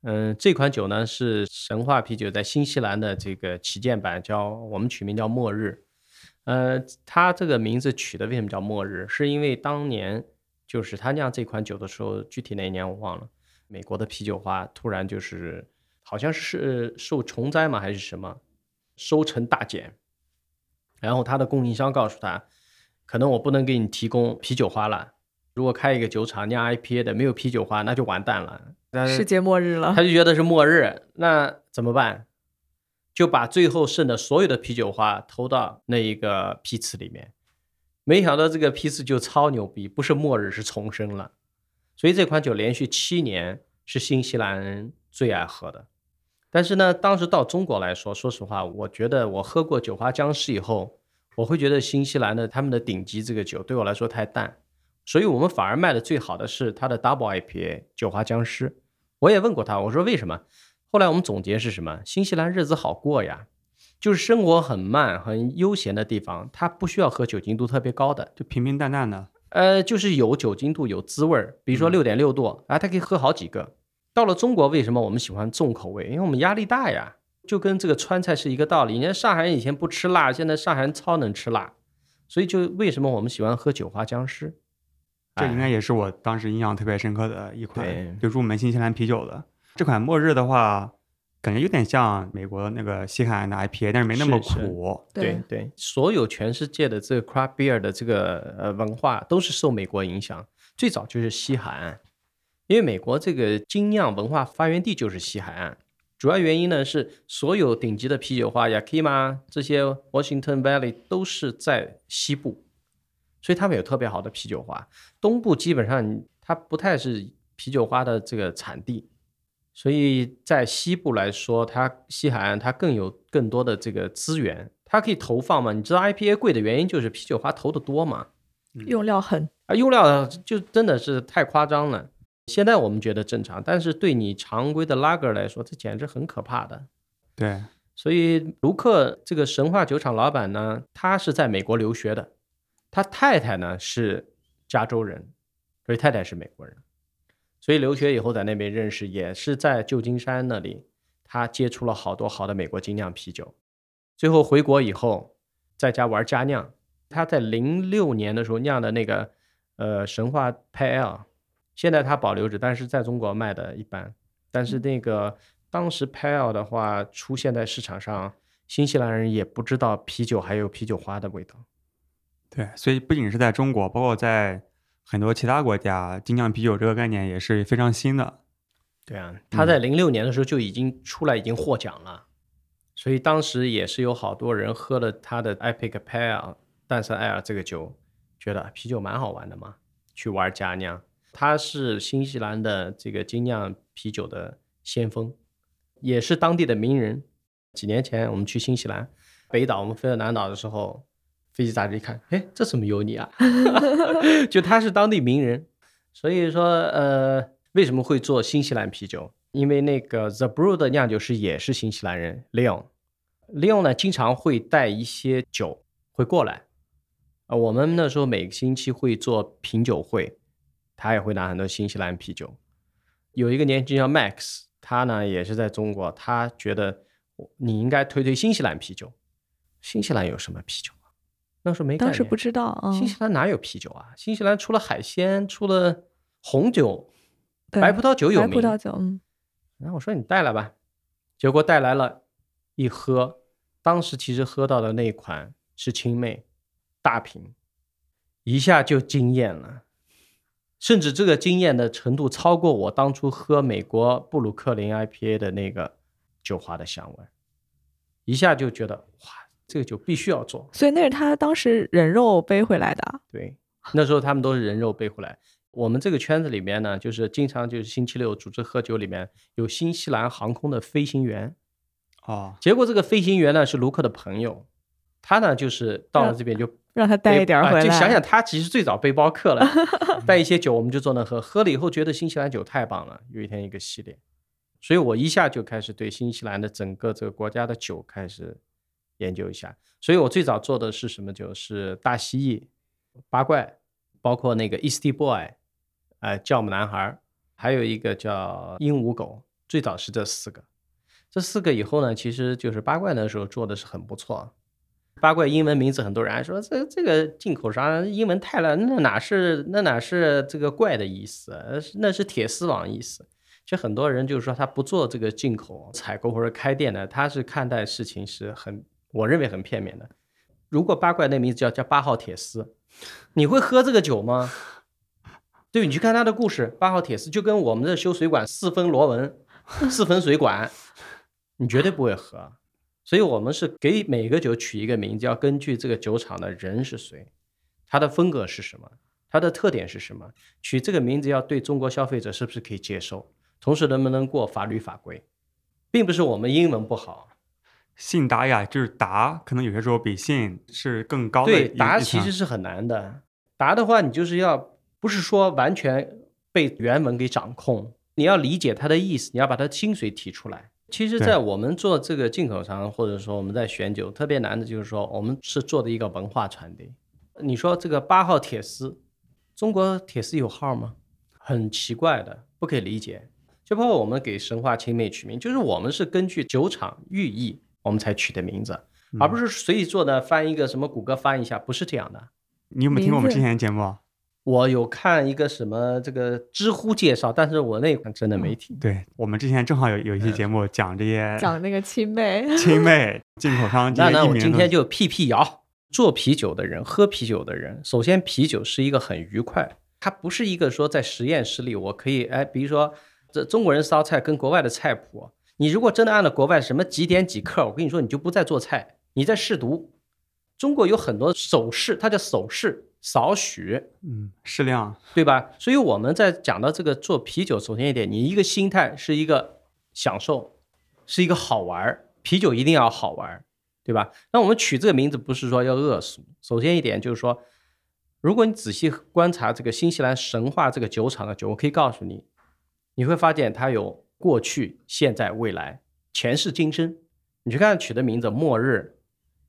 嗯，这款酒呢是神话啤酒在新西兰的这个旗舰版，叫我们取名叫末日。呃，它这个名字取的为什么叫末日？是因为当年就是他酿这款酒的时候，具体哪一年我忘了，美国的啤酒花突然就是好像是受虫灾嘛还是什么，收成大减，然后他的供应商告诉他，可能我不能给你提供啤酒花了。如果开一个酒厂酿 IPA 的没有啤酒花，那就完蛋了。世界末日了他。就觉得是末日，那怎么办？就把最后剩的所有的啤酒花投到那一个批次里面，没想到这个批次就超牛逼，不是末日是重生了。所以这款酒连续七年是新西兰人最爱喝的。但是呢，当时到中国来说，说实话，我觉得我喝过酒花僵尸以后，我会觉得新西兰的他们的顶级这个酒对我来说太淡，所以我们反而卖的最好的是它的 Double IPA 酒花僵尸。我也问过他，我说为什么？后来我们总结是什么？新西兰日子好过呀，就是生活很慢、很悠闲的地方，它不需要喝酒精度特别高的，就平平淡淡的，呃，就是有酒精度、有滋味儿。比如说嗯六点六度，啊，它可以喝好几个。到了中国，为什么我们喜欢重口味？因为我们压力大呀，就跟这个川菜是一个道理。你看上海人以前不吃辣，现在上海人超能吃辣，所以就为什么我们喜欢喝酒花僵尸？这应该哎也是我当时印象特别深刻的一款，就入门新西兰啤酒的。这款末日的话，感觉有点像美国那个西海岸的 IPA，但是没那么是是。苦。对。对，所有全世界的这个 craft beer 的这个呃文化都是受美国影响，最早就是西海岸，因为美国这个精酿文化发源地就是西海岸。主要原因呢是所有顶级的啤酒花，Yakima 这些 Washington Valley 都是在西部，所以他们有特别好的啤酒花。东部基本上它不太是啤酒花的这个产地，所以在西部来说，它西海岸它更有更多的这个资源，它可以投放嘛。你知道 IPA 贵的原因就是啤酒花投的多嘛，用料很啊，用料就真的是太夸张了。现在我们觉得正常，但是对你常规的拉格来说，这简直很可怕的。对，所以卢克这个神话酒厂老板呢，他是在美国留学的，他太太呢是加州人，所以太太是美国人。所以留学以后在那边认识，也是在旧金山那里，他接触了好多好的美国精酿啤酒。最后回国以后，在家玩家酿。他在零六年的时候酿的那个呃神话 Pale，现在他保留着，但是在中国卖的一般。但是那个当时 Pale 的话出现在市场上，新西兰人也不知道啤酒还有啤酒花的味道。对，所以不仅是在中国，包括在。很多其他国家精酿啤酒这个概念也是非常新的。对啊，他在零六年的时候就已经出来，已经获奖了，所以当时也是有好多人喝了他的 Epic Pale 淡色艾尔这个酒，觉得啤酒蛮好玩的嘛，去玩家酿。他是新西兰的这个精酿啤酒的先锋，也是当地的名人。几年前我们去新西兰北岛，我们飞到南岛的时候。飞机杂志一看，哎，这怎么有你啊？[LAUGHS] 就他是当地名人，所以说，呃，为什么会做新西兰啤酒？因为那个 The Brew 的酿酒师也是新西兰人，Leon，Leon 呢经常会带一些酒会过来，啊，我们那时候每个星期会做品酒会，他也会拿很多新西兰啤酒。有一个年轻人叫 Max，他呢也是在中国，他觉得你应该推推新西兰啤酒。新西兰有什么啤酒？那时候没，当时不知道啊。新西兰哪有啤酒啊？新西兰除了海鲜，除了红酒，白葡萄酒有名。白葡萄酒，嗯。然后我说你带来吧，结果带来了，一喝，当时其实喝到的那款是青妹，大瓶，一下就惊艳了，甚至这个惊艳的程度超过我当初喝美国布鲁克林 IPA 的那个酒花的香味，一下就觉得哇。这个酒必须要做，所以那是他当时人肉背回来的。对，那时候他们都是人肉背回来。我们这个圈子里面呢，就是经常就是星期六组织喝酒，里面有新西兰航空的飞行员。哦，结果这个飞行员呢是卢克的朋友，他呢就是到了这边就让他带一点回来。就想想他其实最早背包客了，[LAUGHS] 带一些酒，我们就坐那喝，喝了以后觉得新西兰酒太棒了。有一天一个系列，所以我一下就开始对新西兰的整个这个国家的酒开始。研究一下，所以我最早做的是什么就？是大蜥蜴、八怪，包括那个 Easty Boy，呃，酵母男孩，还有一个叫鹦鹉狗。最早是这四个，这四个以后呢，其实就是八怪那时候做的是很不错。八怪英文名字很多人还说这这个进口商英文太烂，那哪是那哪是这个怪的意思？那是铁丝网意思。其实很多人就是说他不做这个进口采购或者开店的，他是看待事情是很。我认为很片面的。如果八怪那名字叫叫八号铁丝，你会喝这个酒吗？对，你去看他的故事，八号铁丝就跟我们这修水管四分螺纹、四分水管，你绝对不会喝。所以我们是给每个酒取一个名字，要根据这个酒厂的人是谁，他的风格是什么，它的特点是什么，取这个名字要对中国消费者是不是可以接受，同时能不能过法律法规，并不是我们英文不好。信达雅就是达，可能有些时候比信是更高的。对，达其实是很难的。达的话，你就是要不是说完全被原文给掌控，你要理解它的意思，你要把它精髓提出来。其实，在我们做这个进口商，或者说我们在选酒，特别难的就是说，我们是做的一个文化传递。你说这个八号铁丝，中国铁丝有号吗？很奇怪的，不可以理解。就包括我们给神话青妹取名，就是我们是根据酒厂寓意。我们才取的名字，而不是随意做的翻一个什么谷歌翻一下，不是这样的。你有没有听过我们之前的节目？我有看一个什么这个知乎介绍，但是我那款真的没听。对我们之前正好有有一期节目讲这些，讲那个青妹，青妹进口商。[LAUGHS] 那那我今天就辟辟谣，做啤酒的人，喝啤酒的人，首先啤酒是一个很愉快，它不是一个说在实验室里我可以哎，比如说这中国人烧菜跟国外的菜谱。你如果真的按照国外什么几点几克，我跟你说，你就不再做菜，你在试毒。中国有很多手势，它叫手势，少许，嗯，适量，对吧？所以我们在讲到这个做啤酒，首先一点，你一个心态是一个享受，是一个好玩儿。啤酒一定要好玩儿，对吧？那我们取这个名字不是说要恶俗。首先一点就是说，如果你仔细观察这个新西兰神话这个酒厂的酒，我可以告诉你，你会发现它有过去、现在、未来，前世今生。你去看取的名字，末日、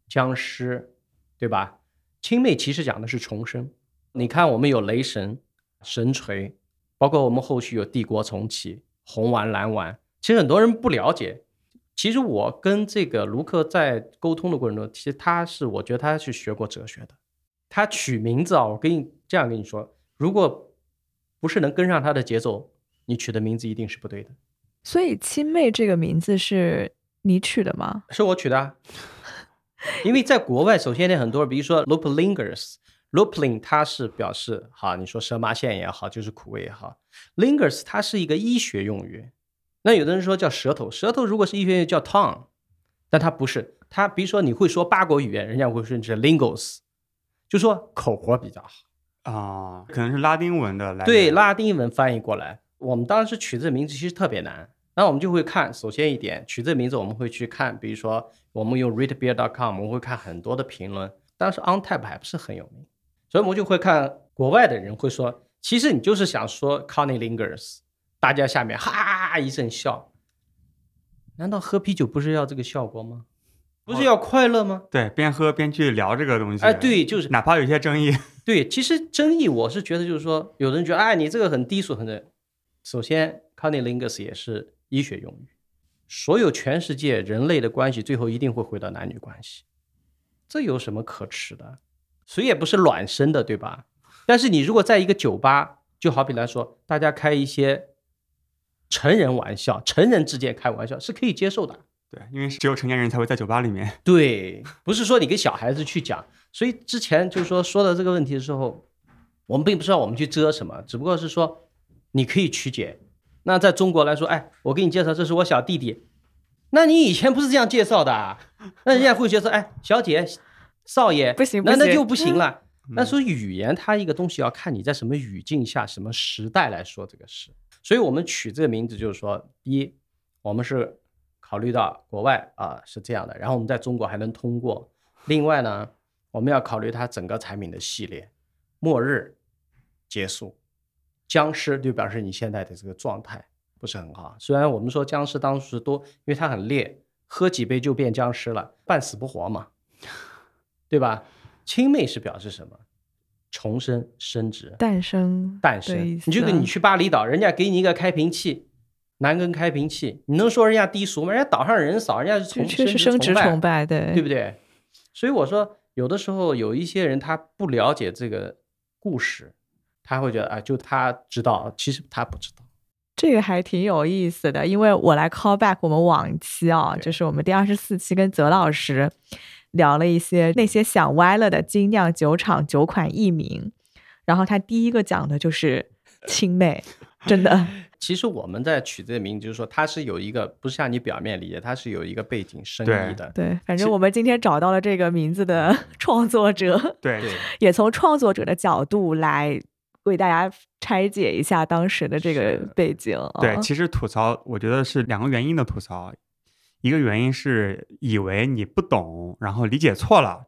僵尸，对吧？青妹其实讲的是重生。你看我们有雷神、神锤，包括我们后续有帝国重启、红丸、蓝丸。其实很多人不了解。其实我跟这个卢克在沟通的过程中，其实他是我觉得他是学过哲学的。他取名字啊，我跟你这样跟你说，如果不是能跟上他的节奏，你取的名字一定是不对的。所以“亲妹”这个名字是你取的吗？是我取的啊。因为在国外，首先呢，很多比如说 l o p l i n g e r s l o p l i n g 它是表示哈，你说蛇麻线也好，就是苦味也好，lingers 它是一个医学用语。那有的人说叫舌头，舌头如果是医学用语叫 tongue，但它不是。它比如说你会说八国语言，人家会说你是 lingos，就说口活比较好啊，可能是拉丁文的来。对，拉丁文翻译过来。我们当时取这个名字其实特别难，那我们就会看，首先一点，取这个名字我们会去看，比如说我们用 readbeer.com，我们会看很多的评论。当时 OnTap 还不是很有名，所以我们就会看国外的人会说，其实你就是想说 Connie Lingers。大家下面哈哈一阵笑，难道喝啤酒不是要这个效果吗？不是要快乐吗？对，边喝边去聊这个东西。哎，对，就是哪怕有些争议。[LAUGHS] 对，其实争议我是觉得就是说，有人觉得哎，你这个很低俗，很的。首先，cunnilingus 也是医学用语，所有全世界人类的关系最后一定会回到男女关系，这有什么可耻的？谁也不是卵生的，对吧？但是你如果在一个酒吧，就好比来说，大家开一些。成人玩笑，成人之间开玩笑是可以接受的。对，因为只有成年人才会在酒吧里面。对，不是说你跟小孩子去讲。所以之前就是说说到这个问题的时候，我们并不知道我们去遮什么，只不过是说你可以曲解。那在中国来说，哎，我给你介绍，这是我小弟弟。那你以前不是这样介绍的？那人家会觉得，哎，小姐、少爷，不行，那那就不行了。那说语言，它一个东西要看你在什么语境下、什么时代来说这个事。所以我们取这个名字，就是说，第一，我们是考虑到国外啊是这样的，然后我们在中国还能通过。另外呢，我们要考虑它整个产品的系列，末日结束，僵尸就表示你现在的这个状态不是很好。虽然我们说僵尸当时多，因为它很烈，喝几杯就变僵尸了，半死不活嘛，对吧？青妹是表示什么？重生、升值、诞生、诞生，你就跟你去巴厘岛，人家给你一个开瓶器，男根开瓶器，你能说人家低俗吗？人家岛上人少，人家是从确实升值崇拜，对对不对？所以我说，有的时候有一些人他不了解这个故事，他会觉得啊，就他知道，其实他不知道。这个还挺有意思的，因为我来 call back 我们往期啊，就是我们第二十四期跟泽老师。聊了一些那些想歪了的精酿酒厂酒款艺名，然后他第一个讲的就是 [LAUGHS] 青妹，真的。[LAUGHS] 其实我们在取这个名字，就是说它是有一个，不是像你表面理解，它是有一个背景深意的。对，反正我们今天找到了这个名字的 [LAUGHS] 创作者，对，也从创作者的角度来为大家拆解一下当时的这个背景。对，其实吐槽，我觉得是两个原因的吐槽。一个原因是以为你不懂，然后理解错了，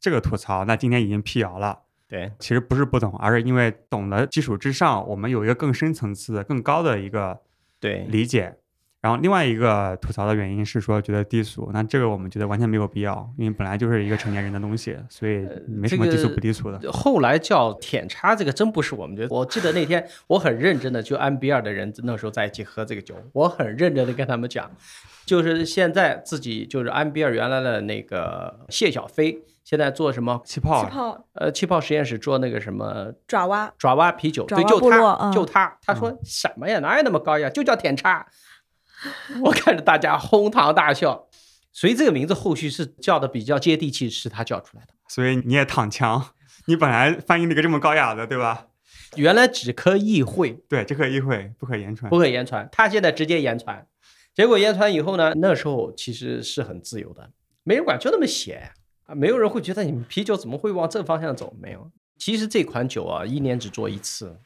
这个吐槽，那今天已经辟谣了。对，其实不是不懂，而是因为懂的基础之上，我们有一个更深层次的、更高的一个对理解。然后另外一个吐槽的原因是说觉得低俗，那这个我们觉得完全没有必要，因为本来就是一个成年人的东西，所以没什么低俗不低俗的。后来叫舔叉，这个真不是我们觉得。我记得那天我很认真的，就安比尔的人那时候在一起喝这个酒，我很认真的跟他们讲。就是现在自己就是安比尔原来的那个谢小飞，现在做什么气泡？气泡呃，气泡实验室做那个什么爪哇爪哇啤酒，对，就他就他，他说什么呀？哪有那么高呀？就叫甜茶。[LAUGHS] 我看着大家哄堂大笑，所以这个名字后续是叫的比较接地气，是他叫出来的。所以你也躺枪，你本来翻译了个这么高雅的，对吧？原来只可意会，对，只可意会，不可言传，不可言传。他现在直接言传。结果言传以后呢，那时候其实是很自由的，没人管，就那么写啊，没有人会觉得你们啤酒怎么会往这方向走？没有，其实这款酒啊，一年只做一次，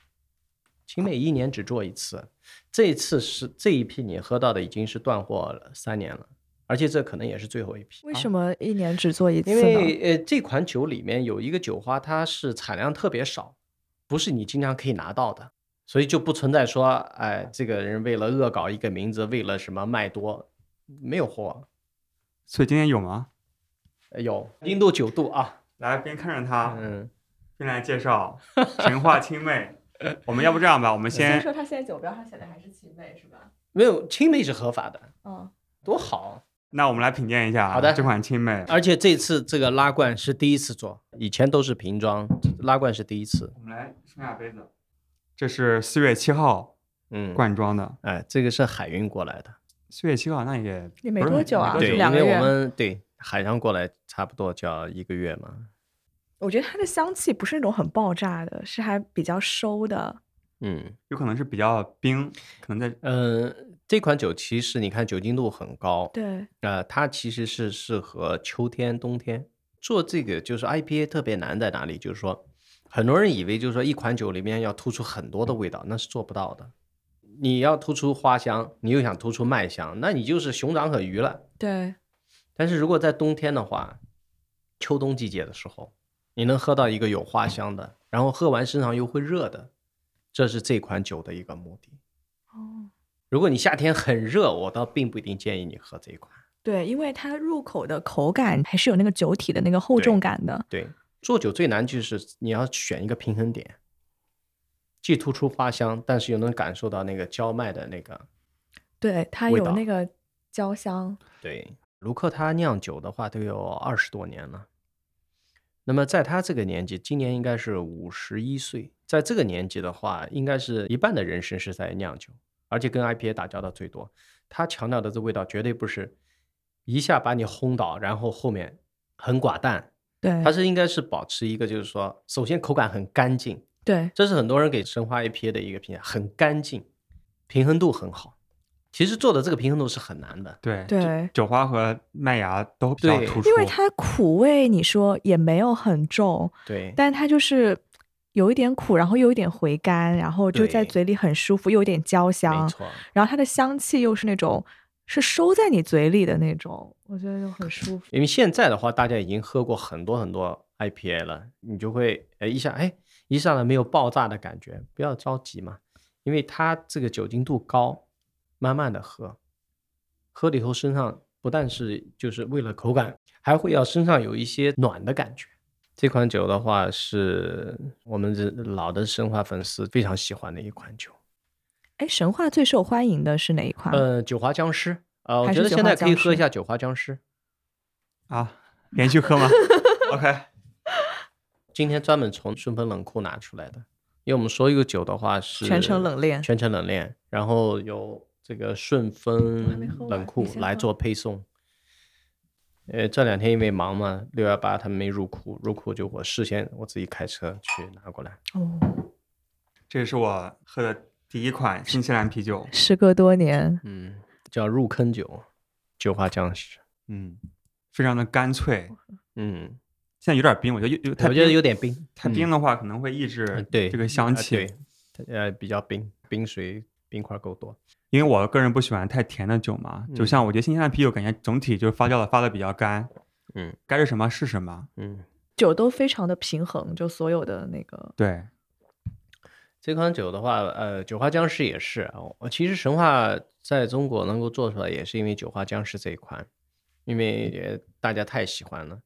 青妹一年只做一次，这次是这一批你喝到的已经是断货了三年了，而且这可能也是最后一批。为什么一年只做一次因？为呃，这款酒里面有一个酒花，它是产量特别少，不是你经常可以拿到的，所以就不存在说，哎，这个人为了恶搞一个名字，为了什么卖多，没有货。所以今天有吗？呃有零度九度啊，来，边看着它，嗯，边来介绍神话青妹。[LAUGHS] 我们要不这样吧，我们先说他现在酒标上写的还是青梅是吧？没有青梅是合法的，嗯，多好。那我们来品鉴一下啊好的这款青梅。而且这次这个拉罐是第一次做，以前都是瓶装，拉罐是第一次。我们来升下杯子，这是四月七号嗯，罐装的。哎，这个是海运过来的，四月七号那也也没多久啊没多对，因为我两个月们对海上过来差不多就要一个月嘛。我觉得它的香气不是那种很爆炸的，是还比较收的。嗯，有可能是比较冰，可能在呃，这款酒其实你看酒精度很高，对，呃，它其实是适合秋天、冬天做这个。就是 IPA 特别难在哪里？就是说，很多人以为就是说一款酒里面要突出很多的味道，那是做不到的。你要突出花香，你又想突出麦香，那你就是熊掌和鱼了。对，但是如果在冬天的话，秋冬季节的时候，你能喝到一个有花香的，然后喝完身上又会热的，这是这款酒的一个目的。哦，如果你夏天很热，我倒并不一定建议你喝这一款。对，因为它入口的口感还是有那个酒体的那个厚重感的。对，做酒最难就是你要选一个平衡点，既突出花香，但是又能感受到那个焦麦的那个。对，它有那个焦香。对，卢克他酿酒的话都有二十多年了。那么在他这个年纪，今年应该是五十一岁，在这个年纪的话，应该是一半的人生是在酿酒，而且跟 IPA 打交道最多。他强调的这味道绝对不是一下把你轰倒，然后后面很寡淡，对，它是应该是保持一个，就是说，首先口感很干净，对，这是很多人给生化 IPA 的一个评价，很干净，平衡度很好。其实做的这个平衡度是很难的，对对酒花和麦芽都比较对突出，因为它苦味你说也没有很重，对，但它就是有一点苦，然后又有一点回甘，然后就在嘴里很舒服，又有点焦香没，错，然后它的香气又是那种是收在你嘴里的那种，我觉得就很舒服。因为现在的话，大家已经喝过很多很多 IPA 了，你就会哎一下哎一上来没有爆炸的感觉，不要着急嘛，因为它这个酒精度高，慢慢的喝，喝了以后身上不但是就是为了口感，还会要身上有一些暖的感觉。这款酒的话，是我们这老的神话粉丝非常喜欢的一款酒。哎，神话最受欢迎的是哪一款？呃，酒花僵尸，呃，我觉得现在可以喝一下酒花僵尸。啊，连续喝吗？OK，[LAUGHS] [LAUGHS] 今天专门从顺丰冷库拿出来的，因为我们所有酒的话是全程冷链全程冷链，然后由这个顺丰冷库来做配送。呃，这两天因为忙嘛，六幺八他们没入库，入库就我事先我自己开车去拿过来。哦，这是我喝的第一款新西兰啤酒。时隔多年，嗯，叫入坑酒，酒花僵尸。嗯，非常的干脆，嗯，现在有点冰，我觉得有有我觉得有点冰，嗯太冰的话可能会抑制嗯对这个香啊气。对，呃，比较冰，冰水冰块够多。因为我个人不喜欢太甜的酒嘛，就嗯像我觉得新鲜的啤酒感觉总体就是发酵的发的比较干，嗯该是什么是什么。嗯，酒都非常的平衡，就所有的那个对，这款酒的话，呃，酒花僵尸也是啊。我其实神话在中国能够做出来，也是因为酒花僵尸这一款，因为也大家太喜欢了，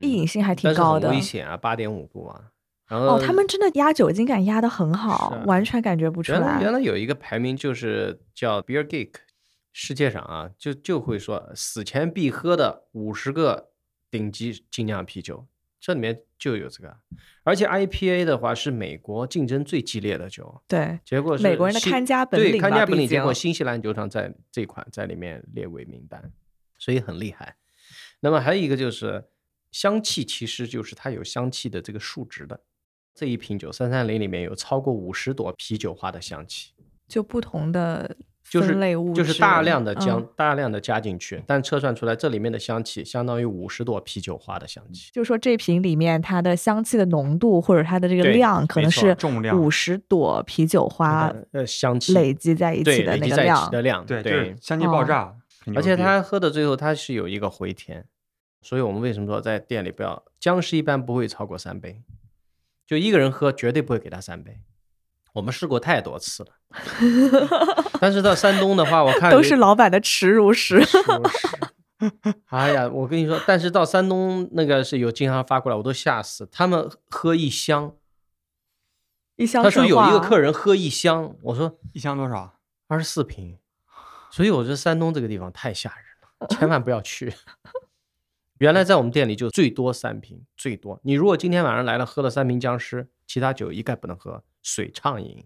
易饮性还挺高的。危险啊，八点五度啊。然后哦，他们真的压酒精感压得很好，啊完全感觉不出来原来原来。有一个排名就是叫 Beer Geek，世界上啊就就会说死前必喝的五十个顶级精酿啤酒，这里面就有这个。而且 IPA 的话是美国竞争最激烈的酒，对，结果是美国人的看家本领对看家本领，结果竟新西兰酒厂在这款在里面列为名单，所以很厉害。那么还有一个就是香气，其实就是它有香气的这个数值的。这一瓶酒三三零里面有超过五十朵啤酒花的香气，就不同的就是分类物就是质大量的将、嗯大量的加进去，但测算出来这里面的香气相当于五十朵啤酒花的香气。就是说这瓶里面它的香气的浓度或者它的这个量，可能是重量五十朵啤酒花呃呃香气累积在一起的那个量起。的量，对，就对是香气爆炸。而且它喝的最后它是有一个回甜，所以我们为什么说在店里不要姜是一般不会超过三杯，就一个人喝绝对不会给他三杯。我们试过太多次了，[LAUGHS] 但是到山东的话，我看都是老板的耻辱史。[LAUGHS] 哎呀，我跟你说，但是到山东那个是有经常发过来，我都吓死。他们喝一箱，一箱他说有一个客人人喝一箱，我说一箱多少？二十四瓶，所以我觉得山东这个地方太吓人了，千万不要去。原来在我们店里就最多三瓶，最多。你如果今天晚上来了，喝了三瓶僵尸，其他酒一概不能喝，水畅饮。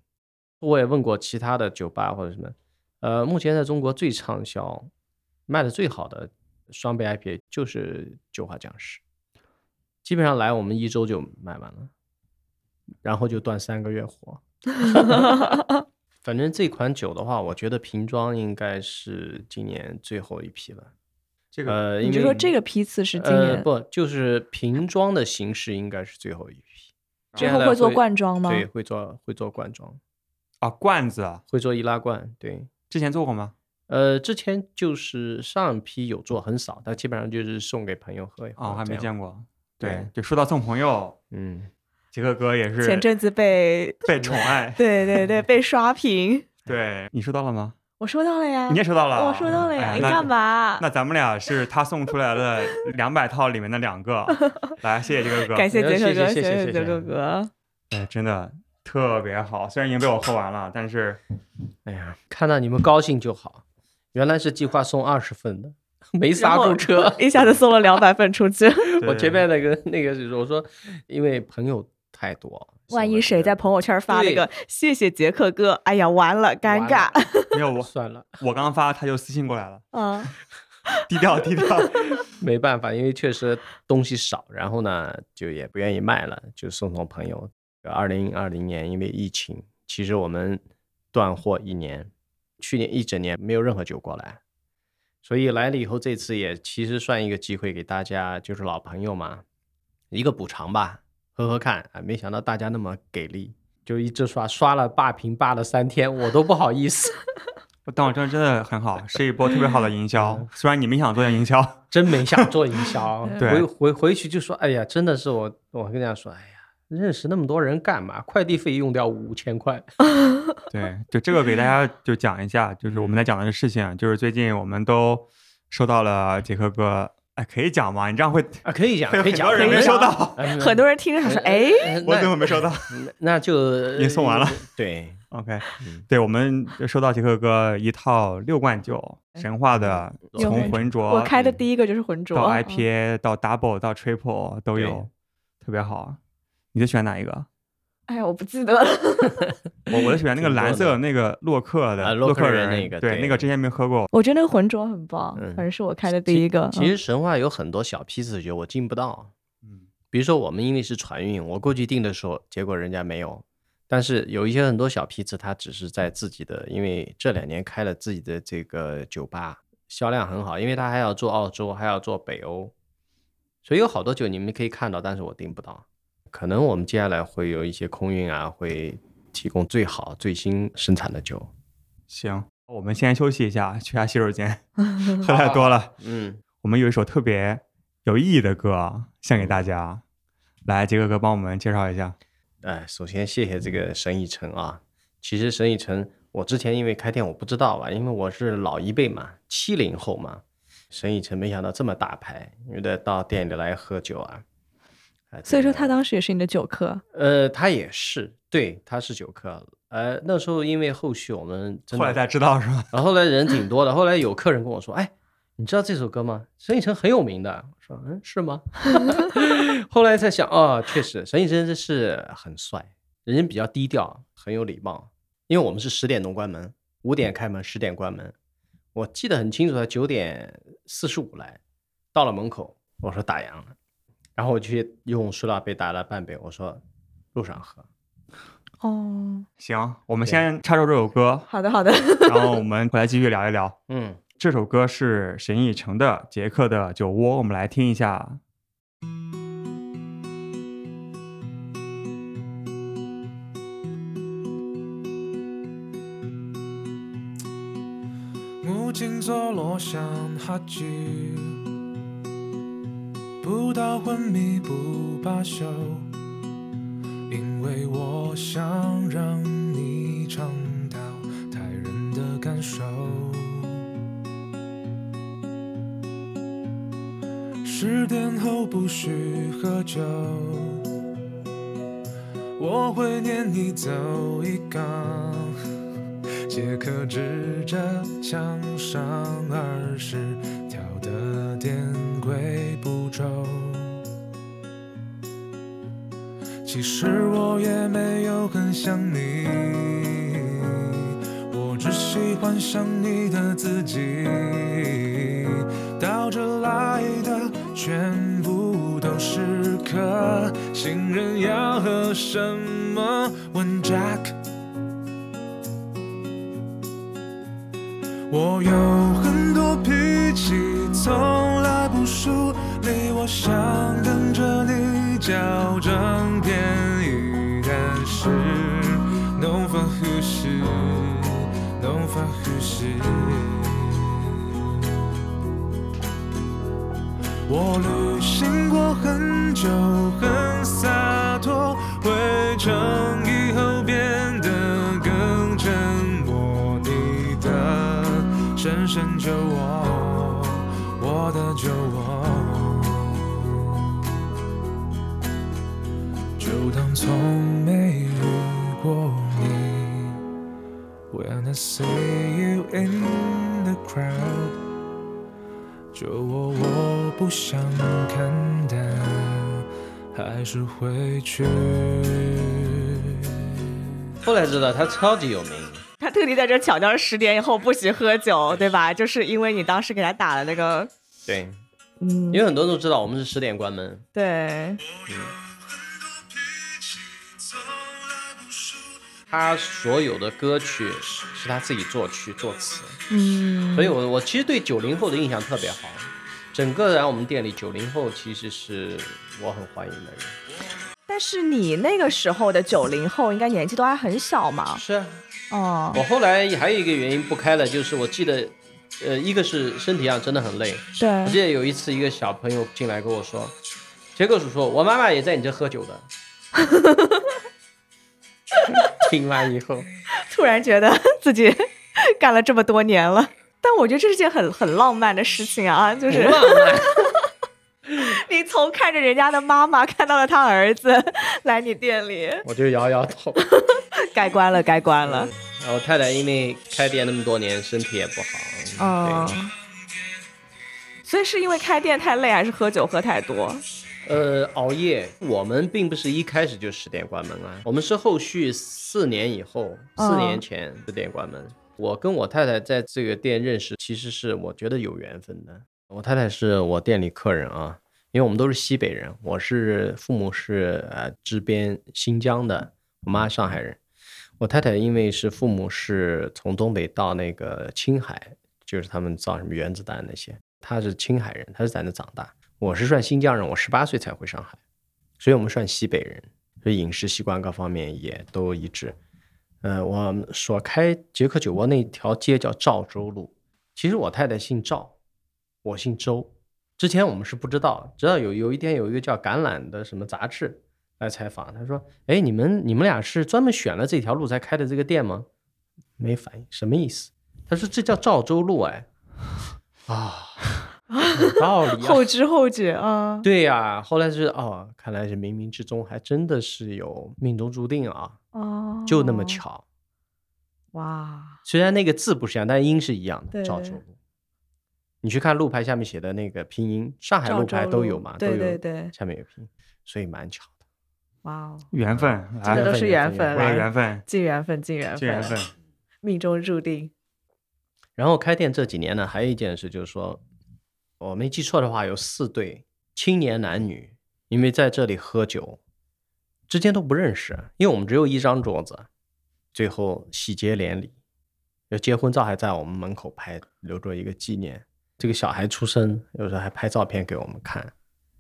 我也问过其他的酒吧或者什么，呃，目前在中国最畅销、卖的最好的双倍 IPA 就是酒花僵尸，基本上来我们一周就卖完了，然后就断三个月货。[LAUGHS] 反正这款酒的话，我觉得瓶装应该是今年最后一批了。这个你就说这个批次是今年呃不就是瓶装的形式应该是最后一批，之接下来后会做罐装吗？对，会做会做罐装，啊，罐子啊会做易拉罐。对，之前做过吗？呃，之前就是上一批有做很少，但基本上就是送给朋友喝一喝。哦，还没。见过。对对，就说到送朋友，嗯，杰克哥也是前阵子被被宠爱。对对对被刷屏，对你收到了吗？我收到了呀，你也收到了？我收到了呀，哎你干嘛？那咱们俩是他送出来的 [LAUGHS] 两百套里面的两个，[LAUGHS] 来，谢谢杰哥哥。感谢杰克哥，谢谢谢谢谢谢谢杰哥哥。哎，真的特别好，虽然已经被我喝完了，但是哎呀，看到你们高兴就好。原来是计划送二十份的，没刹住车。[LAUGHS] 一下子送了两百份出去，我前面那个那个是说我说，因为朋友太多，万一谁在朋友圈发了一个“谢谢杰克哥”，哎呀，完了，尴尬。[LAUGHS] 没有我 [LAUGHS] 算了，我刚发他就私信过来了，[LAUGHS] 嗯，低调低调。没办法，因为确实东西少，然后呢就也不愿意卖了，就送送朋友。二零二零年因为疫情，其实我们断货一年，去年一整年没有任何酒过来，所以来了以后，这次也其实算一个机会给大家，就是老朋友嘛，一个补偿吧，喝喝看啊。没想到大家那么给力，就一直刷，刷了霸屏霸了三天，我都不好意思，[LAUGHS] 但我真的真的很好，是一波特别好的营销。虽然你们想做营销，真没想做营销，[LAUGHS] 对回回回去就说，哎呀，真的是我，我跟大家说，哎呀。认识那么多人干嘛？快递费用掉五千块。[LAUGHS] 对，就这个给大家就讲一下，就是我们在讲的事情，就是最近我们都收到了杰克哥，哎，可以讲吗？你这样会啊，可以讲，[LAUGHS] 可以讲，很多人没收到，哎很多人听着想说，哎，呃我怎么没收到那就 [LAUGHS] 已经送完了。对，？OK，嗯对，我们收到杰克哥一套六罐酒，神话的，从浑浊我开的第一个就是浑浊到嗯 IPA 到 Double 到 Triple 都有，特别好。你最喜欢哪一个？哎呀，我不记得了。[LAUGHS] 我我就喜欢那个蓝色那个洛克的啊洛克克人人那个对，对那个之前没喝过。我觉得那个浑浊很棒，嗯反正是我开的第一个。其实神话有很多小批次的酒我进不到，嗯，比如说我们因为是船运，我过去订的时候，结果人家没有。但是有一些很多小批次，他只是在自己的，因为这两年开了自己的这个酒吧，销量很好，因为他还要做澳洲，还要做北欧，所以有好多酒你们可以看到，但是我订不到。可能我们接下来会有一些空运啊，会提供最好最新生产的酒。行，我们先休息一下，去下洗手间，[LAUGHS] 喝太多了。嗯，我们有一首特别有意义的歌献给大家，来，杰哥哥帮我们介绍一下。哎，首先谢谢这个沈以诚啊。其实沈以诚，我之前因为开店我不知道吧，因为我是老一辈嘛，七零后嘛。沈以诚没想到这么大牌，有的到店里来喝酒啊。哎所以说他当时也是你的酒客，呃，他也是，对，他是酒客。呃，那时候因为后续我们，后来才知道是吧？然后后来人挺多的，后来有客人跟我说，哎，你知道这首歌吗？沈以诚很有名的。我说，嗯，是吗？[LAUGHS] 后来才想，哦，确实，沈以诚这是很帅，人比较低调，很有礼貌。因为我们是十点钟关门，五点开门，十点关门。我记得很清楚，他九点四十五来，到了门口，我说打烊了，然后我去用塑料杯打了半杯，我说路上喝。哦，行，我们先插入这首歌，好的好的，然后 [LAUGHS] 我们回来继续聊一聊。嗯，这首歌是沈以诚的《杰克的酒窝》，我们来听一下。木镜座落像哈剧，不到昏迷不罢休，因为我想让你尝到太人的感受。十点后不许喝酒，我会撵你走一缸。杰克指着墙上二十条的电轨步骤。其实我也没有很想你，我只喜欢想你的自己。到这来的全部都是客，新人要喝什么？问 Jack。我有很多脾气，从。我想等着你矫正便宜，但是 no 法呼吸，no 法呼吸。我旅行过很久，很洒脱，回程以后变得更沉默。你的深深酒窝，我的酒窝，从没遇过你。When I see you in the crowd。酒窝我不想看，但还是会去。后来知道他超级有名，他特地在这强调十点以后不许喝酒，对吧？就是因为你当时给他打了那个，对，嗯因，为很多人都知道我们是十点关门，对，他所有的歌曲是他自己作曲作词，嗯，所以我我其实对九零后的印象特别好。整个来我们店里，九零后其实是我很欢迎的人。但是你那个时候的九零后应该年纪都还很小嘛，是啊，哦我，后来还有一个原因不开了，就是我记得，呃，一个是身体上真的很累。对我记，得有一次，一个小朋友进来跟我说：“杰克叔叔，我妈妈也在你这喝酒的。[LAUGHS] ”听完以后，[LAUGHS] 突然觉得 [LAUGHS] 自己 [LAUGHS] 干了这么多年了。但我觉得这是件很很浪漫的事情啊，就是浪漫。你从看着人家的妈妈看到了他儿子来你店里，我就摇摇头。该关了，该关了。然后太太因为开店那么多年，身体也不好。嗯，所以是因为开店太累，还是喝酒喝太多？呃，熬夜，我们并不是一开始就十点关门啊，我们是后续四年以后，嗯四年前十点关门。我跟我太太在这个店认识，其实是我觉得有缘分的。我太太是我店里客人啊，因为我们都是西北人，我是父母是呃支边新疆的，我妈上海人。我太太因为是父母是从东北到那个青海，就是他们造什么原子弹那些，她是青海人，她是在那长大。我是算新疆人，我十八岁才回上海，所以我们算西北人，所以饮食习惯各方面也都一致。呃，我所开捷克酒窝那条街叫赵州路，其实我太太姓赵，我姓周。之前我们是不知道，直到有有一天有一个叫《橄榄》的什么杂志来采访，他说：“哎，你们你们俩是专门选了这条路才开的这个店吗？”没反应，什么意思？他说：“这叫赵州路，哎，[LAUGHS] 啊，有道理啊。”后知后觉啊。对呀、后来是哦，看来是冥冥之中还真的是有命中注定啊，哦，就那么。巧。哇，虽然那个字不是一样，但音是一样的。对赵州路，你去看路牌下面写的那个拼音，上海路牌都有嘛？对都有对对下面有拼音，所以蛮巧的。哇哦，缘分，来，这都是缘分，缘分为了来缘分，尽缘分，尽缘尽缘分。命中注定。然后开店这几年呢，还有一件事就是说，我没记错的话，有四对青年男女，因为在这里喝酒，之间都不认识，因为我们只有一张桌子，最后喜结连理，有结婚照还在我们门口拍，留作一个纪念。这个小孩出生，有时候还拍照片给我们看。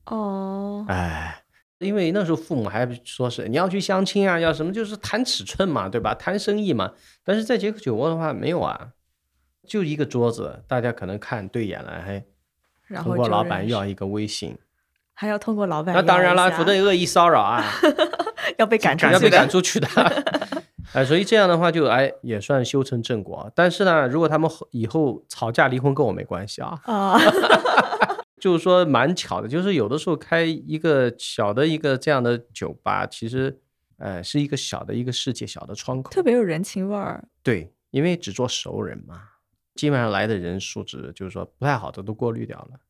哦，哎，因为那时候父母还说是你要去相亲啊，要什么就是谈尺寸嘛，对吧？谈生意嘛。但是在杰克酒窝的话没有啊，就一个桌子，大家可能看对眼了，还通然后通过老板要一个微信。还要通过老板，那当然了，否则恶意骚扰啊，[LAUGHS] 要被赶出去要被赶出去的。[LAUGHS] 哎，所以这样的话就哎也算修成正果。但是呢，如果他们后以后吵架离婚跟我没关系啊，啊，[LAUGHS] 就是说蛮巧的，就是有的时候开一个小的一个这样的酒吧，其实呃是一个小的一个世界，小的窗口。特别有人情味儿。对，因为只做熟人嘛，基本上来的人素质就是说不太好的都过滤掉了。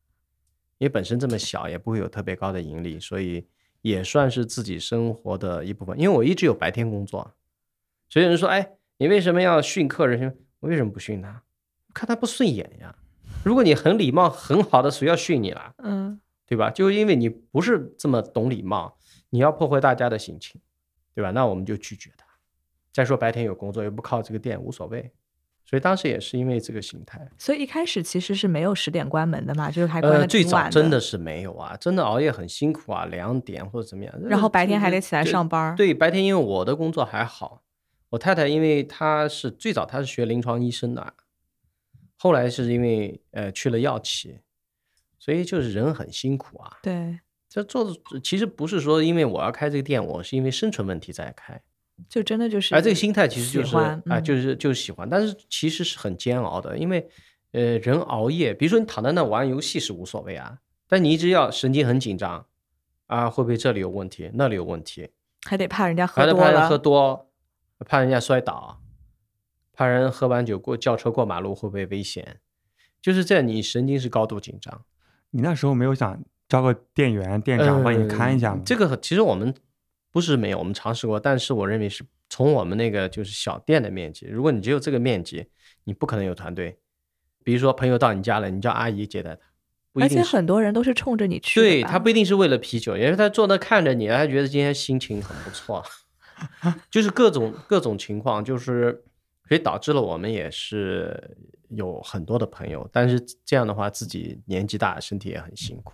因为本身这么小，也不会有特别高的盈利，所以也算是自己生活的一部分。因为我一直有白天工作，所以有人说：“哎，你为什么要训客人？”我为什么不训他？看他不顺眼呀。如果你很礼貌、很好的，谁要训你啦？嗯，对吧？就因为你不是这么懂礼貌，你要破坏大家的心情，对吧？那我们就拒绝他。再说白天有工作，又不靠这个店，无所谓。所以当时也是因为这个心态。所以一开始其实是没有十点关门的嘛，就是还关呃，的最早真的是没有啊，真的熬夜很辛苦啊，两点或者怎么样。然后白天还得起来上班对，白天因为我的工作还好，我太太因为她是最早她是学临床医生的，后来是因为呃去了药企，所以就是人很辛苦啊。对，这做的其实不是说因为我要开这个店，我是因为生存问题在开，就真的就是。而这个心态其实就是喜欢啊、嗯就是就是喜欢，但是其实是很煎熬的，因为呃人熬夜，比如说你躺在那玩游戏是无所谓啊，但你一直要神经很紧张啊，会不会这里有问题，那里有问题，还得怕人家喝怕人喝多，怕人家摔倒，怕人喝完酒过轿车过马路会不会危险，就是在，你神经是高度紧张。你那时候没有想招个店员、店长帮你看一下吗？嗯这个其实我们不是没有，我们尝试过，但是我认为是从我们那个就是小店的面积，如果你只有这个面积，你不可能有团队。比如说朋友到你家了，你叫阿姨接待他，不一而且。很多人都是冲着你去的对他不一定是为了啤酒，因为他坐那看着你，他觉得今天心情很不错，[LAUGHS] 就是各种各种情况，就是所以导致了我们也是有很多的朋友，但是这样的话自己年纪大，身体也很辛苦，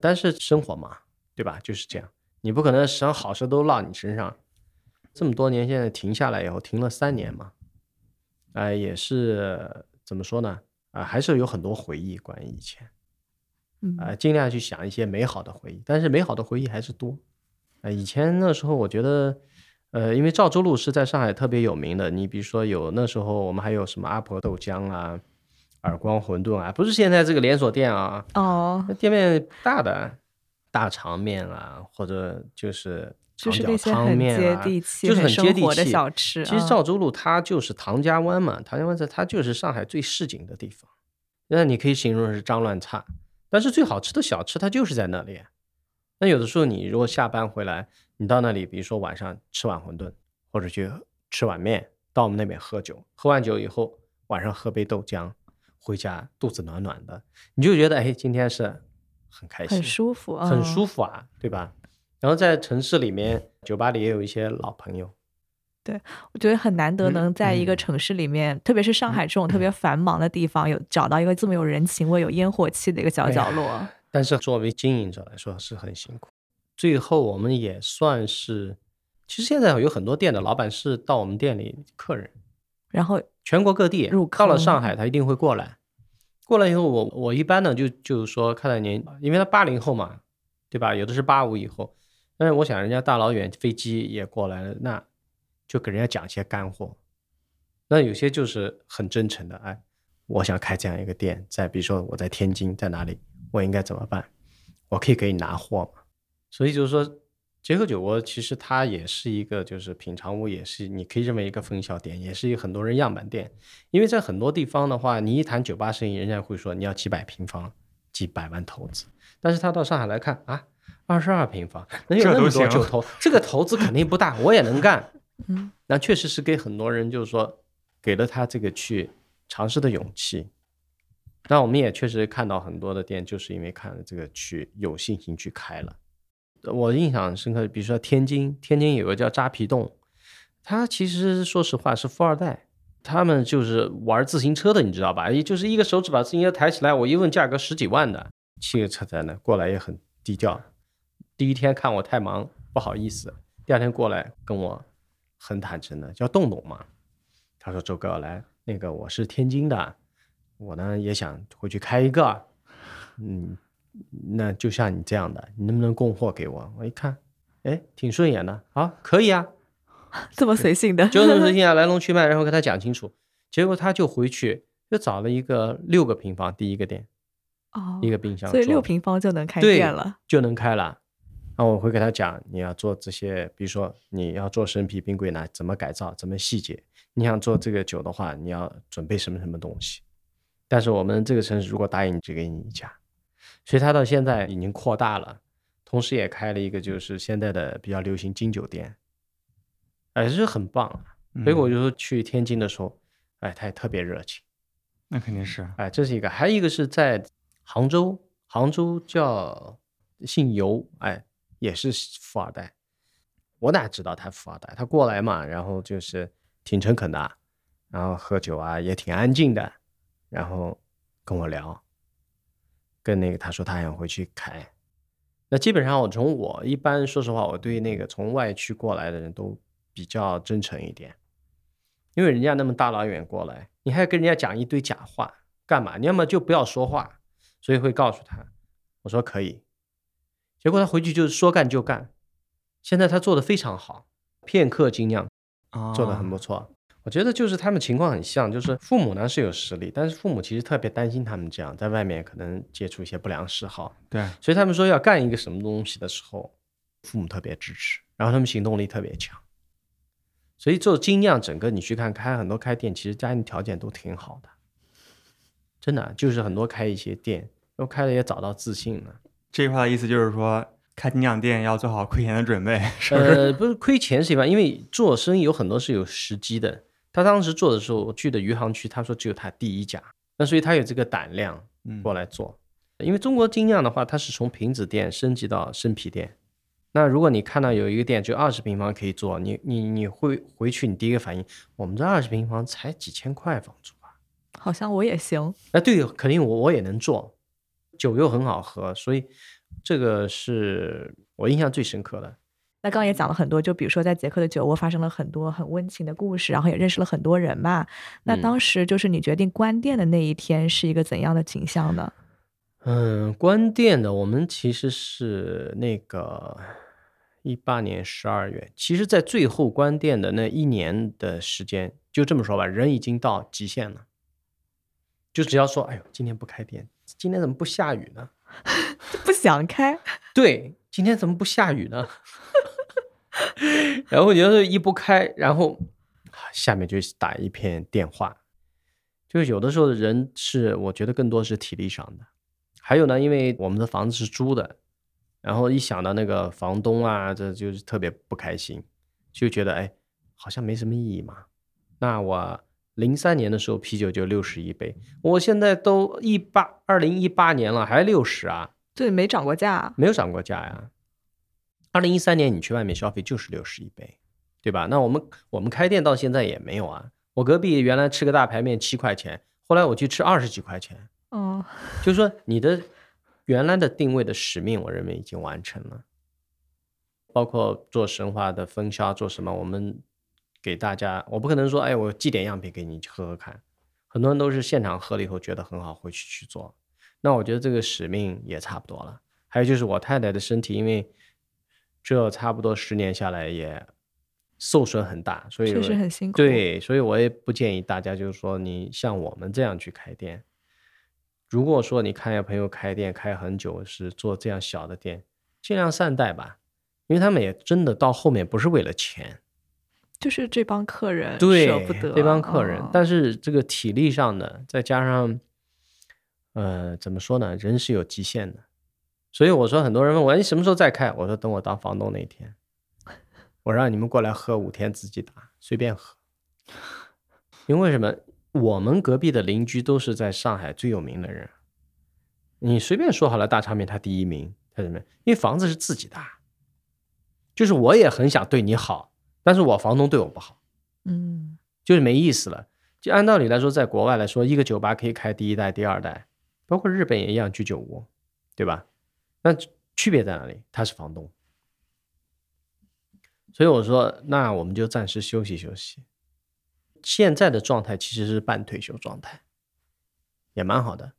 但是生活嘛，对吧？就是这样，你不可能什么好事都落你身上。这么多年，现在停下来以后，停了三年嘛，哎、也是怎么说呢？啊、还是有很多回忆关于以前。嗯啊、尽量去想一些美好的回忆，但是美好的回忆还是多。啊，以前那时候我觉得，呃，因为赵州路是在上海特别有名的，你比如说有那时候我们还有什么阿婆豆浆啊、耳光馄饨啊，不是现在这个连锁店啊，哦，那店面大的大肠面啊，或者就是就是长角那些很汤面啊，接地气、就是很接地气的小吃。其实嗯赵州路它就是唐家湾嘛，唐家湾在它就是上海最市井的地方，那你可以形容是脏乱差，但是最好吃的小吃它就是在那里。那有的时候你如果下班回来，你到那里，比如说晚上吃碗馄饨，或者去吃碗面，到我们那边喝酒，喝完酒以后晚上喝杯豆浆，回家肚子暖暖的，你就觉得哎，今天是很开心，很舒服，很舒服。啊，对吧？然后在城市里面，酒吧里也有一些老朋友，对我觉得很难得嗯能在一个嗯城市里面，特别是上海这种特别繁忙的地方，有找到一个这么有人情味、有烟火气的一个小角落。但是作为经营者来说是很辛苦。最后我们也算是，其实现在有很多店的老板是到我们店里客人，然后全国各地入到了上海他一定会过来。过来以后，我我一般呢就就是说看到年，因为他八零后嘛，对吧？有的是八五以后，但是我想人家大老远飞机也过来了，那就给人家讲一些干货。那有些就是很真诚的，哎，我想开这样一个店，在比如说我在天津，在哪里，我应该怎么办？我可以给你拿货吗？所以就是说，结合酒窝其实它也是一个，就是品尝屋，也是你可以认为一个分销店，也是一个很多人样板店。因为在很多地方的话，你一谈酒吧生意，人家会说你要几百平方、几百万投资，但是他到上海来看啊，二十二平方，能有那么多酒投，这个投资肯定不大，我也能干。[LAUGHS] 嗯，[LAUGHS] 那确实是给很多人就是说给了他这个去尝试的勇气。那我们也确实看到很多的店，就是因为看了这个去有信心去开了。我印象深刻，比如说天津，天津有个叫扎皮洞，他其实说实话是富二代，他们就是玩自行车的，你知道吧？也就是一个手指把自行车抬起来，我一问价格十几万的，骑个车在那过来也很低调。第一天看我太忙，不好意思，第二天过来跟我很坦诚的叫洞洞嘛，他说周哥来，那个我是天津的，我呢也想回去开一个，嗯，那就像你这样的，你能不能供货给我？我一看，哎，挺顺眼的，好，可以啊，[LAUGHS] 这么随性的，就这么随性啊，[LAUGHS] 来龙去脉，然后跟他讲清楚。结果他就回去就找了一个六个平方第一个店，哦，一个冰箱做所以六平方就能开店了。就能开了。那我会给他讲，你要做这些，比如说你要做生啤冰柜呢，怎么改造，怎么细节。你想做这个酒的话，你要准备什么什么东西。但是我们这个城市如果答应，只给你一家，所以他到现在已经扩大了，同时也开了一个就是现在的比较流行金酒店，哎，这很棒。所以我嗯就说去天津的时候，哎，他也特别热情。那肯定是哎，这是一个，还有一个是在杭州，杭州叫姓尤，哎，也是富二代。我哪知道他富二代？他过来嘛，然后就是挺诚恳的，然后喝酒啊也挺安静的，然后跟我聊，跟那个他说他想回去开。那基本上我从我一般说实话，我对那个从外区过来的人都比较真诚一点，因为人家那么大老远过来，你还跟人家讲一堆假话干嘛？你要么就不要说话，所以会告诉他，我说可以，结果他回去就是说干就干，现在他做的非常好，片刻精酿做的很不错。我觉得就是他们情况很像，就是父母呢是有实力，但是父母其实特别担心他们这样在外面可能接触一些不良嗜好，对，所以他们说要干一个什么东西的时候，父母特别支持，然后他们行动力特别强。所以做精酿，整个你去看开很多开店，其实家庭条件都挺好的，真的就是很多开一些店，然后开了也找到自信了。这句话的意思就是说，开精酿店要做好亏钱的准备，是不是？呃，不是亏钱是一般，因为做生意有很多是有时机的。他当时做的时候，我去的余杭区，他说只有他第一家，那所以他有这个胆量嗯过来做。因为中国精酿的话，它是从瓶子店升级到生啤店。那如果你看到有一个店就二十平方可以做，你你你会回去，你第一个反应，我们这二十平方才几千块房租吧？好像我也行。那对，肯定我我也能做，酒又很好喝，所以这个是我印象最深刻的。那刚刚也讲了很多，就比如说在捷克的酒窝发生了很多很温情的故事，然后也认识了很多人嘛。那嗯当时就是你决定关店的那一天是一个怎样的景象呢？嗯，关店的我们其实是那个一八年十二月，其实，在最后关店的那一年的时间，就这么说吧，人已经到极限了。就只要说，哎呦，今天不开店，今天怎么不下雨呢？[LAUGHS] 不想开，[LAUGHS] 对，今天怎么不下雨呢？[LAUGHS] 然后你要是一不开，然后下面就打一片电话，就是有的时候人是我觉得更多是体力上的，还有呢，因为我们的房子是租的，然后一想到那个房东啊，这就是特别不开心，就觉得哎，好像没什么意义嘛。那我零三年的时候啤酒就六十一杯，我现在都一八二零一八年了，还六十啊。对，没涨过价。没有涨过价呀。二零一三年你去外面消费就是六十一杯，对吧？那我们我们开店到现在也没有啊。我隔壁原来吃个大排面七块钱，后来我去吃二十几块钱，哦，就是说你的原来的定位的使命，我认为已经完成了。包括做神话的分销，做什么，我们给大家，我不可能说，哎，我寄点样品给你喝喝看。很多人都是现场喝了以后觉得很好，回去去做。那我觉得这个使命也差不多了。还有就是我太太的身体，因为这差不多十年下来也受损很大，所以确实很辛苦。，对，所以我也不建议大家，就是说你像我们这样去开店。如果说你看见朋友开店开很久，是做这样小的店，尽量善待吧，因为他们也真的到后面不是为了钱，就是这帮客人对舍不得这帮客人，嗯但是这个体力上的，再加上，呃，怎么说呢，人是有极限的，所以我说很多人问我，哎，你什么时候再开？我说等我当房东那天，我让你们过来喝五天自己打，随便喝。因为什么？我们隔壁的邻居都是在上海最有名的人，你随便说好了，大场面他第一名，他怎么？因为房子是自己的，就是我也很想对你好，但是我房东对我不好，嗯就是没意思了。就按道理来说，在国外来说，一个酒吧可以开第一代、第二代，包括日本也一样居酒屋，对吧？那区别在哪里？他是房东，所以我说，那我们就暂时休息休息。现在的状态其实是半退休状态，也蛮好的。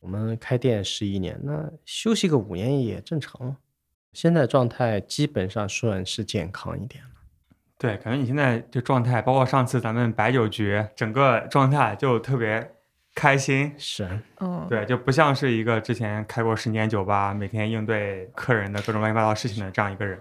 我们开店十一年，那休息个五年也正常。现在状态基本上算是健康一点了。对，感觉你现在这状态，包括上次咱们白酒局，整个状态就特别开心。是，嗯，对，就不像是一个之前开过十年酒吧，每天应对客人的各种乱七八糟事情的这样一个人。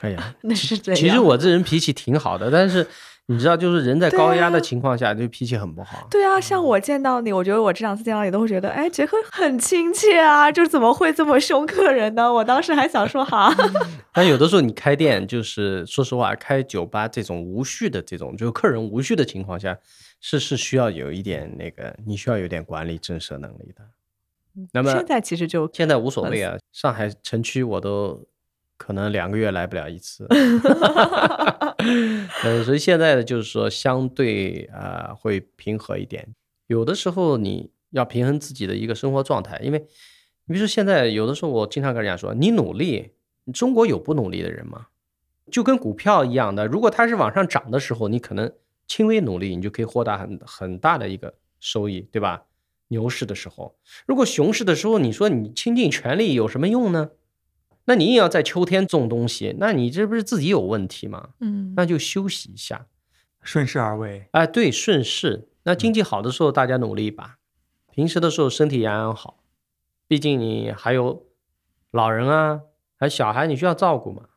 哎呀，[LAUGHS] 那是这样？其实我这人脾气挺好的，但是你知道，就是人在高压的情况下，就脾气很不好。对啊，像我见到你，我觉得我这两次见到你都会觉得，哎，杰克很亲切啊，就怎么会这么凶客人呢？我当时还想说，哈，[LAUGHS] 但有的时候你开店，就是说实话，开酒吧这种无序的这种，就是客人无序的情况下，是是需要有一点那个，你需要有点管理震慑能力的。那么现在其实就现在无所谓啊，上海城区我都可能两个月来不了一次。[LAUGHS] 嗯，所以现在的就是说，相对啊、呃会平和一点。有的时候你要平衡自己的一个生活状态，因为你比如说现在有的时候我经常跟人家说，你努力，中国有不努力的人吗？就跟股票一样的，如果它是往上涨的时候，你可能轻微努力，你就可以获得很很大的一个收益，对吧？牛市的时候，如果熊市的时候，你说你倾尽全力有什么用呢？那你也要在秋天种东西，那你这不是自己有问题吗？嗯，那就休息一下，顺势而为，哎，对，顺势。那经济好的时候，大家努力吧；平时的时候，身体养养好。毕竟你还有老人啊，还有小孩，你需要照顾嘛。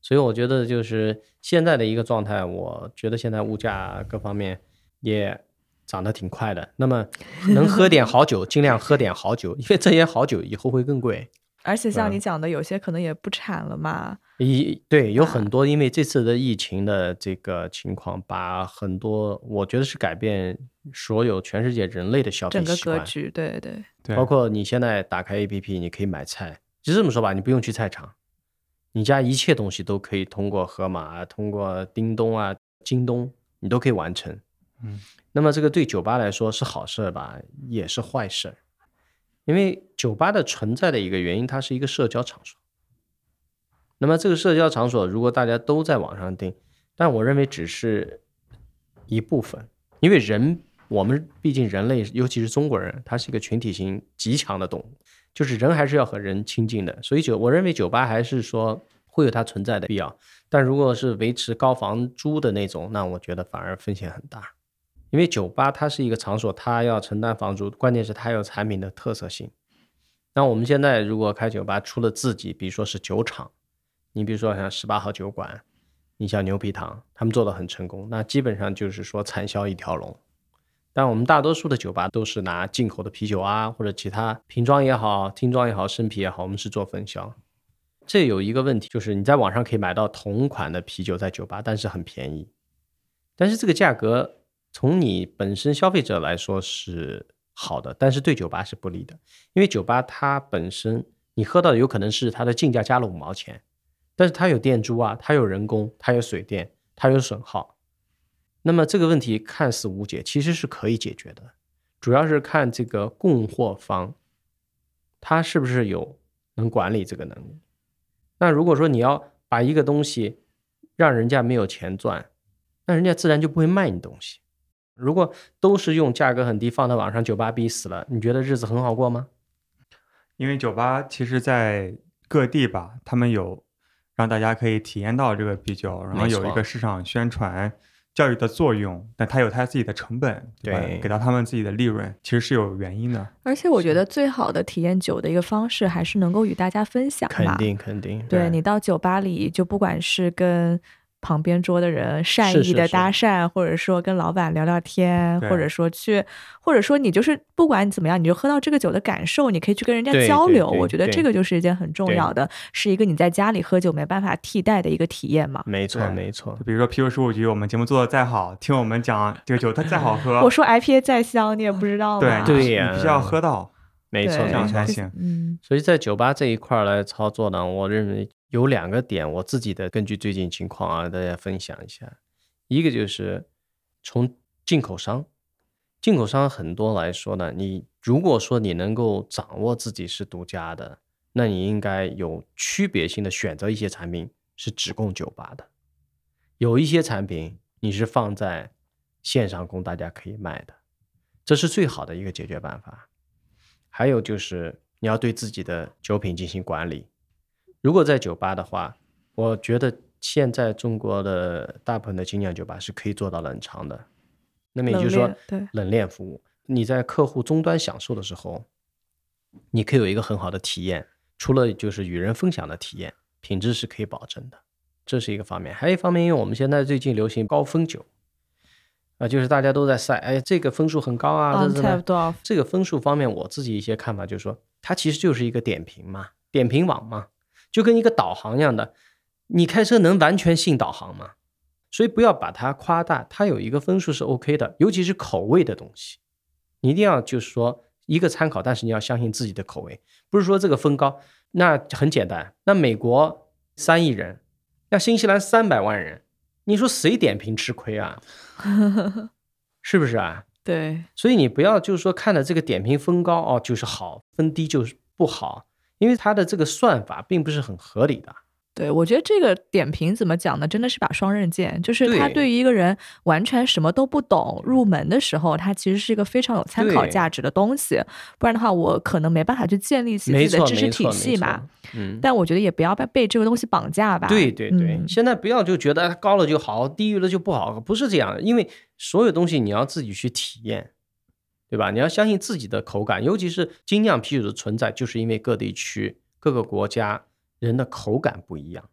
所以我觉得，就是现在的一个状态，我觉得现在物价各方面也涨得挺快的。那么能喝点好酒，尽量喝点好酒，因为这些好酒以后会更贵。而且像嗯你讲的，有些可能也不产了嘛。一对有啊很多，因为这次的疫情的这个情况，把很多我觉得是改变所有全世界人类的消费整个习惯，格局，对对，对，包括你现在打开 APP，你可以买菜，就这么说吧，你不用去菜场，你家一切东西都可以通过盒马啊、通过叮咚啊、京东，你都可以完成。嗯，那么这个对酒吧来说是好事儿吧，也是坏事儿，因为酒吧的存在的一个原因，它是一个社交场所。那么这个社交场所，如果大家都在网上订，但我认为只是一部分，因为人，我们毕竟人类，尤其是中国人，他是一个群体性极强的动物，就是人还是要和人亲近的，所以酒，我认为酒吧还是说会有它存在的必要。但如果是维持高房租的那种，那我觉得反而风险很大，因为酒吧它是一个场所，它要承担房租，关键是它有产品的特色性。那我们现在如果开酒吧，除了自己，比如说是酒厂，你比如说像十八号酒馆，你像牛皮糖，他们做的很成功，那基本上就是说产销一条龙。但我们大多数的酒吧都是拿进口的啤酒啊，或者其他瓶装也好、听装也好、生啤也好，我们是做分销。这有一个问题，就是你在网上可以买到同款的啤酒在酒吧，但是很便宜。但是这个价格从你本身消费者来说是好的，但是对酒吧是不利的，因为酒吧它本身你喝到的有可能是它的进价加了五毛钱，但是它有店租啊，它有人工，它有水电，它有损耗。那么这个问题看似无解，其实是可以解决的，主要是看这个供货方，他是不是有能管理这个能力。那如果说你要把一个东西让人家没有钱赚，那人家自然就不会卖你东西。如果都是用价格很低放在网上，酒吧逼死了，你觉得日子很好过吗？因为酒吧其实在各地吧，他们有让大家可以体验到这个啤酒，然后有一个市场宣传教育的作用，但它有它自己的成本，吧对给到他们自己的利润，其实是有原因的。而且我觉得最好的体验酒的一个方式，还是能够与大家分享嘛。肯定肯定，对你到酒吧里，就不管是跟旁边桌的人善意的是是是搭讪，或者说跟老板聊聊天，或者说去，或者说你就是不管怎么样，你就喝到这个酒的感受，你可以去跟人家交流。对对我觉得这个就是一件很重要的，是一个你在家里喝酒没办法替代的一个体验嘛。没错没错就，比如说啤酒十五局，我们节目做的再好，听我们讲这个酒它再好喝，我说 IPA 再香，你也不知道对吗？对呀你必须要喝到。没错这样。才行。嗯，所以在酒吧这一块儿来操作呢，我认为有两个点，我自己的根据最近情况啊，大家分享一下。一个就是从进口商，进口商很多来说呢，你如果说你能够掌握自己是独家的，那你应该有区别性的选择一些产品是只供酒吧的，有一些产品你是放在线上供大家可以卖的，这是最好的一个解决办法。还有就是你要对自己的酒品进行管理。如果在酒吧的话，我觉得现在中国的大部分的精酿酒吧是可以做到冷藏的。那么也就是说冷链，对冷链服务，你在客户终端享受的时候，你可以有一个很好的体验。除了就是与人分享的体验，品质是可以保证的，这是一个方面。还有一方面，因为我们现在最近流行高分酒，啊、就是大家都在晒，哎，这个分数很高啊？这个分数方面，我自己一些看法就是说，它其实就是一个点评嘛，点评网嘛，就跟一个导航一样的。你开车能完全信导航吗？所以不要把它夸大，它有一个分数是 OK 的，尤其是口味的东西，你一定要就是说一个参考，但是你要相信自己的口味，不是说这个分高，那很简单。那美国三亿人，那新西兰三百万人，你说谁点评吃亏啊？[LAUGHS] 是不是啊？对，所以你不要就是说看了这个点评分高哦就是好，分低就是不好，因为它的这个算法并不是很合理的。对，我觉得这个点评怎么讲呢？真的是把双刃剑，就是他对对于一个人完全什么都不懂入门的时候，它其实是一个非常有参考价值的东西。不然的话，我可能没办法去建立起自，己的知识，体系没错嘛。。嗯，但我觉得也不要被被这个东西绑架吧。对对对，嗯现在不要就觉得高了就好，低于了就不好，不是这样的。因为所有东西你要自己去体验，对吧？你要相信自己的口感，尤其是精酿啤酒的存在，就是因为各地区、各个国家人的口感不一样。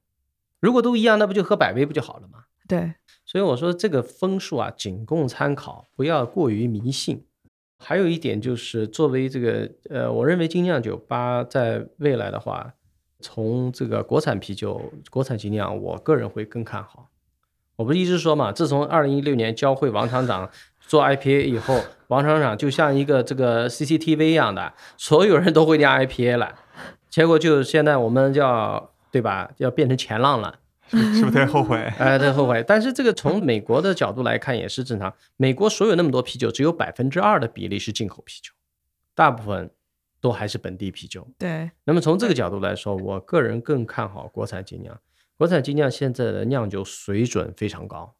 如果都一样，那不就喝百威不就好了吗？对，所以我说这个分数啊，仅供参考，不要过于迷信。还有一点就是，作为这个呃，我认为精酿酒吧在未来的话，从这个国产啤酒、国产精酿，我个人会更看好。我不是一直说嘛，自从二零一六年教会王厂长做 IPA 以后，[LAUGHS] 王厂长就像一个这个 CCTV 一样的，所有人都会酿 IPA 了。结果就现在我们叫对吧，要变成前浪了。[LAUGHS] 是不是特别后悔？[LAUGHS] 哎，对，后悔。但是这个从美国的角度来看也是正常。美国所有那么多啤酒，只有百分之二的比例是进口啤酒，大部分都还是本地啤酒。对，那么从这个角度来说，我个人更看好国产精酿。国产精酿现在的酿酒水准非常高，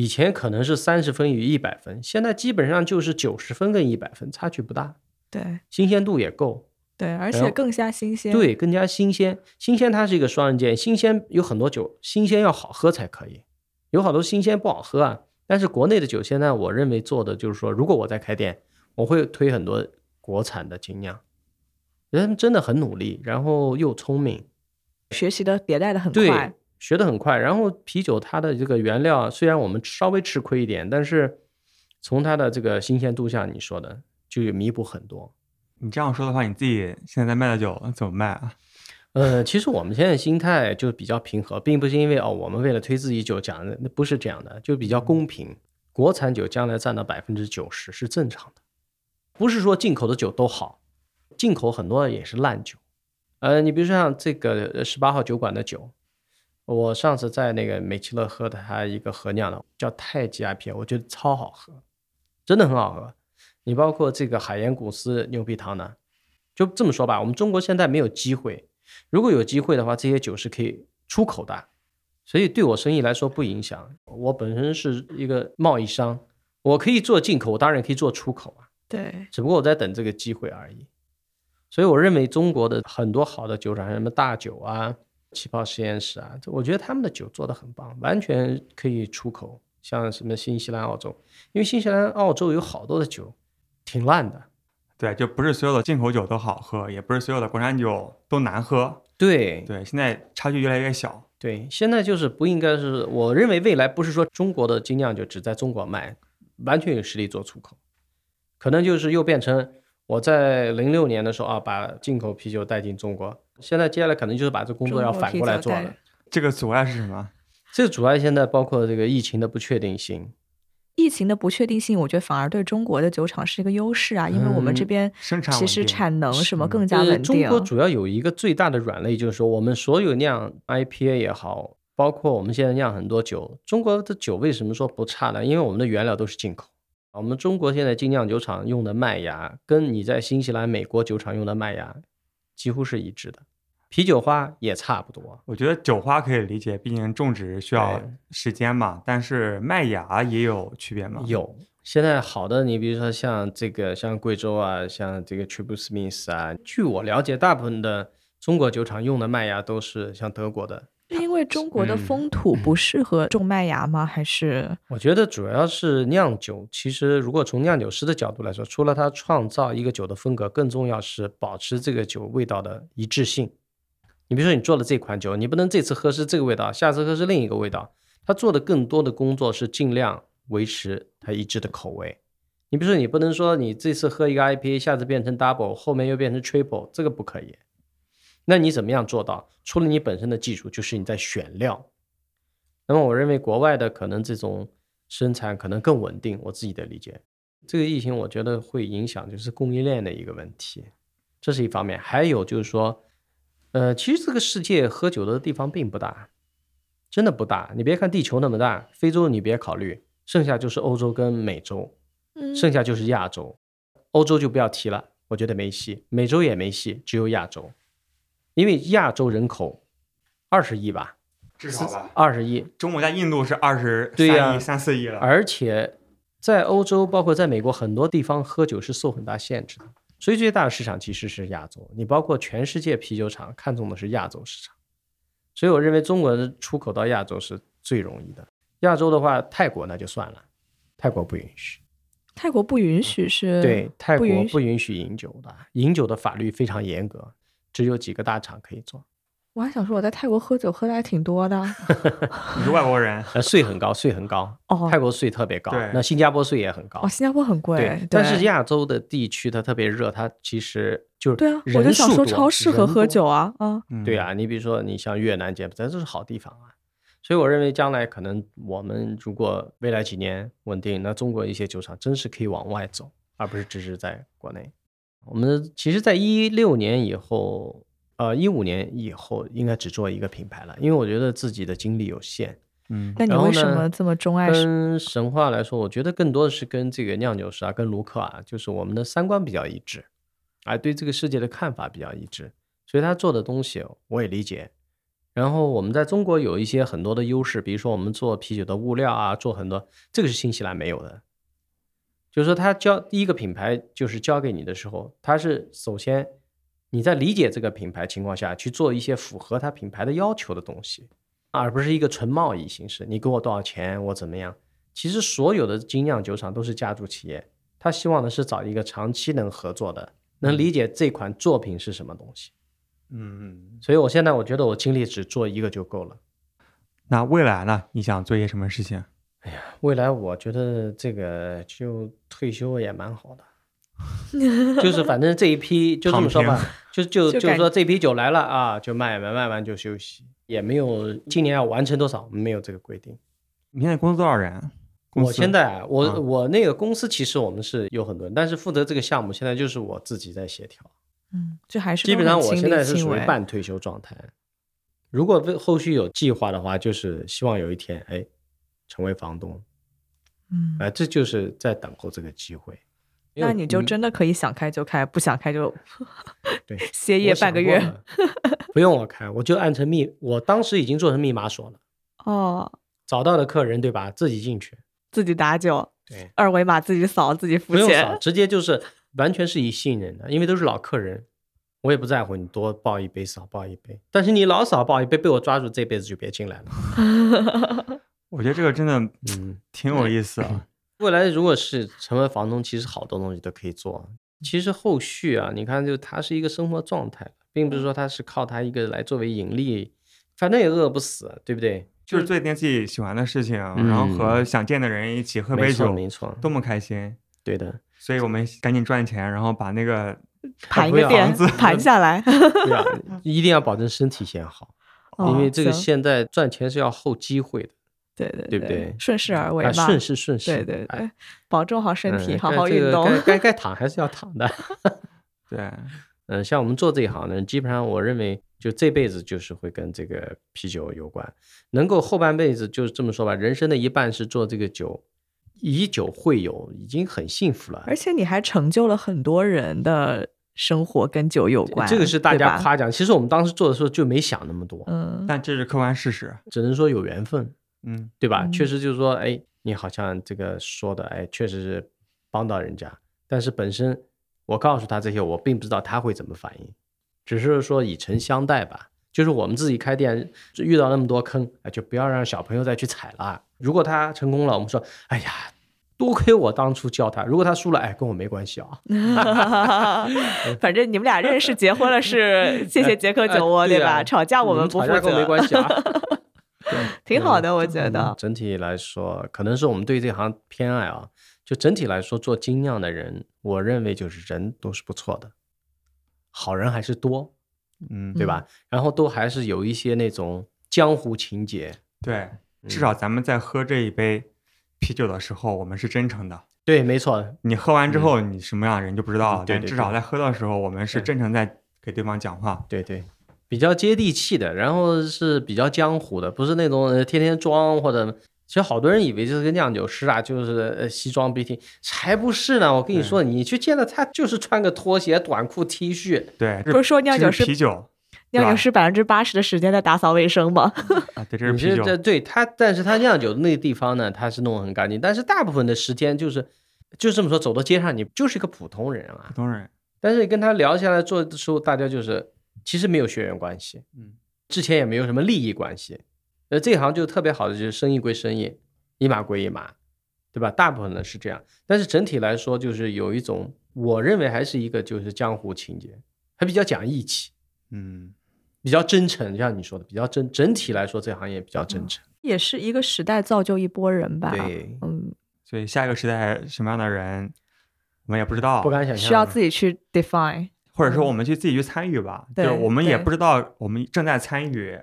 以前可能是三十分与一百分，现在基本上就是九十分跟一百分，差距不大，对，新鲜度也够。对，而且更加新鲜。对，更加新鲜。新鲜它是一个双刃剑，新鲜有很多酒，新鲜要好喝才可以，有好多新鲜不好喝啊。但是国内的酒现在我认为做的就是说，如果我在开店，我会推很多国产的精酿，人真的很努力，然后又聪明，学习的迭代的很对快。，学得很快。然后啤酒它的这个原料虽然我们稍微吃亏一点，但是从它的这个新鲜度上，你说的就有弥补很多。你这样说的话，你自己现在在卖的酒怎么卖啊？呃，其实我们现在心态就比较平和，并不是因为哦，我们为了推自己酒讲的，那不是这样的，就比较公平。国产酒将来占到百分之九十是正常的，不是说进口的酒都好，进口很多也是烂酒。呃，你比如说像这个十八号酒馆的酒，我上次在那个美其乐喝的它一个合酿的叫太极 IPA，我觉得超好喝，真的很好喝。你包括这个海盐古斯牛皮糖呢，就这么说吧，我们中国现在没有机会。如果有机会的话，这些酒是可以出口的，所以对我生意来说不影响。我本身是一个贸易商，我可以做进口，我当然可以做出口啊，对，只不过我在等这个机会而已。所以我认为中国的很多好的酒厂，什么大酒啊、气泡实验室啊，我觉得他们的酒做的很棒，完全可以出口。像什么新西兰、澳洲，因为新西兰、澳洲有好多的酒挺烂的，对，就不是所有的进口酒都好喝，也不是所有的国产酒都难喝。对对，现在差距越来越小。对，现在就是不应该是，我认为未来不是说中国的精酿酒只在中国卖，完全有实力做出口，可能就是又变成我在零六年的时候啊，把进口啤酒带进中国，现在接下来可能就是把这工作要反过来做了。这个阻碍是什么？这个阻碍现在包括这个疫情的不确定性，疫情的不确定性，我觉得反而对中国的酒厂是一个优势啊，因为我们这嗯边生产其实产能什么更加稳定。中国主要有一个最大的软肋，就是说我们所有酿 IPA 也好，包括我们现在酿很多酒，中国的酒为什么说不差呢？因为我们的原料都是进口。我们中国现在精酿酒厂用的麦芽，跟你在新西兰、美国酒厂用的麦芽几乎是一致的，啤酒花也差不多。我觉得酒花可以理解，毕竟种植需要时间嘛。但是麦芽也有区别吗？。有，现在好的，你比如说像这个，像贵州啊，像这个 Triple Smith 啊，据我了解，大部分的中国酒厂用的麦芽都是像德国的。是因为中国的嗯风土不适合种麦芽吗？还是 [LAUGHS] 我觉得主要是酿酒，其实如果从酿酒师的角度来说，除了他创造一个酒的风格，更重要是保持这个酒味道的一致性。你比如说，你做了这款酒，你不能这次喝是这个味道，下次喝是另一个味道。他做的更多的工作是尽量维持它一致的口味。你比如说，你不能说你这次喝一个 IPA，下次变成 double，后面又变成 triple，这个不可以。那你怎么样做到？除了你本身的技术，就是你在选料。那么我认为国外的可能这种生产可能更稳定，我自己的理解。这个疫情我觉得会影响就是供应链的一个问题，这是一方面。还有就是说，呃，其实这个世界喝酒的地方并不大，真的不大。你别看地球那么大，非洲你别考虑，剩下就是欧洲跟美洲，嗯剩下就是亚洲。欧洲就不要提了，我觉得没戏。美洲也没戏，只有亚洲，因为亚洲人口二十亿吧，至少吧。二十亿，中国在印度是二十对呀三亿、三四亿了。而且在欧洲，包括在美国，很多地方喝酒是受很大限制的，所以最大的市场其实是亚洲。你包括全世界啤酒厂看中的是亚洲市场，所以我认为中国的出口到亚洲是最容易的。亚洲的话，泰国那就算了，泰国不允许。泰国不允许是？对，泰国不允许不允许饮酒的，饮酒的法律非常严格，只有几个大厂可以做。我还想说我在泰国喝酒喝的还挺多的。[LAUGHS] 你是外国人，[LAUGHS] 呃，税很高，税很高，哦泰国税特别高对，那新加坡税也很高哦，。新加坡很贵，对，但是亚洲的地区它特别热，它其实就是对啊，我就想说超适合喝酒啊啊！嗯对，啊，你比如说你像越南、柬埔寨，这是好地方啊。所以我认为将来可能我们如果未来几年稳定，那中国一些酒厂真是可以往外走，而不是只是在国内。我们其实，在一六年以后，呃，一五年以后应该只做一个品牌了，因为我觉得自己的精力有限。嗯，那你为什么这么钟爱？跟神话来说，我觉得更多的是跟这个酿酒师啊，跟卢克啊，就是我们的三观比较一致，啊，对这个世界的看法比较一致，所以他做的东西我也理解。然后我们在中国有一些很多的优势，比如说我们做啤酒的物料啊，做很多，这个是新西兰没有的。就是说，他交第一个品牌就是交给你的时候，他是首先你在理解这个品牌情况下去做一些符合他品牌的要求的东西，而不是一个纯贸易形式。你给我多少钱，我怎么样？其实所有的精酿酒厂都是家族企业，他希望的是找一个长期能合作的，能理解这款作品是什么东西。嗯，所以我现在我觉得我精力只做一个就够了。那未来呢？你想做些什么事情？哎呀未来我觉得这个就退休也蛮好的，[LAUGHS] 就是反正这一批就这么说吧，就就就是说这批酒来了啊，就卖完卖完就休息，也没有今年要完成多少，没有这个规定。你现在公司多少人？我现在啊，我、啊我那个公司其实我们是有很多人，但是负责这个项目现在就是我自己在协调。嗯，就还是基本上我现在是属于半退休状态。如果为后续有计划的话，就是希望有一天哎成为房东，嗯，哎、这就是在等候这个机会。那你就嗯真的可以想开就开，不想开就 [LAUGHS] 对 [LAUGHS] 歇业半个月。不用我开，我就按成密，我当时已经做成密码锁了，[LAUGHS] 哦，找到的客人对吧，自己进去，自己打酒，对，二维码自己扫，自己付钱不用扫，直接就是完全是以信任的，因为都是老客人，我也不在乎你多报一杯少报一杯，但是你老少报一杯，被我抓住，这辈子就别进来了。我觉得这个真的嗯，挺有意思啊。未来如果是成为房东，其实好多东西都可以做。其实后续啊，你看，就它是一个生活状态，并不是说它是靠它一个来作为盈利，反正也饿不死，对不对？就是做一件自己喜欢的事情，然后和想见的人一起喝杯没错，酒，没错，多么开心。对的。所以我们赶紧赚钱，然后把那个盘一个店房子，盘下来。[LAUGHS] 对啊，一定要保证身体先好，因为哦这个现在赚钱是要后机会的。对对对不对顺势而为啊，嘛。顺势顺势，对对哎对，保重好身体，嗯好好运动。该 [LAUGHS] 该该躺还是要躺的。[LAUGHS] 对，嗯，像我们做这一行呢，基本上我认为就这辈子就是会跟这个啤酒有关，能够后半辈子就是这么说吧，人生的一半是做这个酒，以酒会友，已经很幸福了。而且你还成就了很多人的生活跟酒有关，这个是大。家夸奖，其实我们当时做的时候就没想那么多，嗯，但这是客观事实。只能说有缘分，嗯，对吧？嗯确实就是说，哎，你好像这个说的，哎，确实是帮到人家，但是本身我告诉他这些，我并不知道他会怎么反应，只是说以诚相待吧。就是我们自己开店遇到那么多坑，哎，就不要让小朋友再去踩了。如果他成功了，我们说，哎呀，多亏我当初教他；如果他输了，哎，跟我没关系啊。[LAUGHS] 反正你们俩认识结婚了是谢谢杰克酒窝哎对吧？啊吵架我们不负吵架跟我没责，关系啊。[LAUGHS] 挺好的，我觉嗯得。整体来说，可能是我们对这行偏爱啊。就整体来说，做精酿的人，我认为就是人都是不错的，好人还是多，嗯，对吧？然后都还是有一些那种江湖情节。对，至嗯少咱们在喝这一杯啤酒的时候，我们是真诚的。对，没错，你喝完之后，你什么样的人就不知道了。嗯对至少在喝的时候，我们是真诚在给对方讲话。对对，比较接地气的，然后是比较江湖的，不是那种呃天天装或者。其实好多人以为就是个酿酒师啊，就是呃西装笔挺，才不是呢！我跟你说，你去见了他，就是穿个拖鞋、短裤、T 恤，对，不是说酿酒师啤酒酿酒师百分之八十的时间在打扫卫生吗？[LAUGHS] 啊，对，这是啤酒。这对他，但是他酿酒的那个地方呢，他是弄得很干净，但是大部分的时间就是就这么说，走到街上你就是一个普通人啊普，通人，但是跟他聊下来做的时候，大家就是其实没有血缘关系，嗯，之前也没有什么利益关系，呃，这一行就特别好的就是生意归生意，一码归一码，对吧？大部分呢是这样，但是整体来说就是有一种，我认为还是一个就是江湖情节，还比较讲义气，嗯，比较真诚，像你说的比较真，整体来说这行业比较真诚，也是一个时代造就一波人吧。对，嗯，所以下一个时代什么样的人，我们也不知道不，敢想象，需要自己去 define。或者说我们去自己去参与吧。就对是我们也不知道我们正在参与，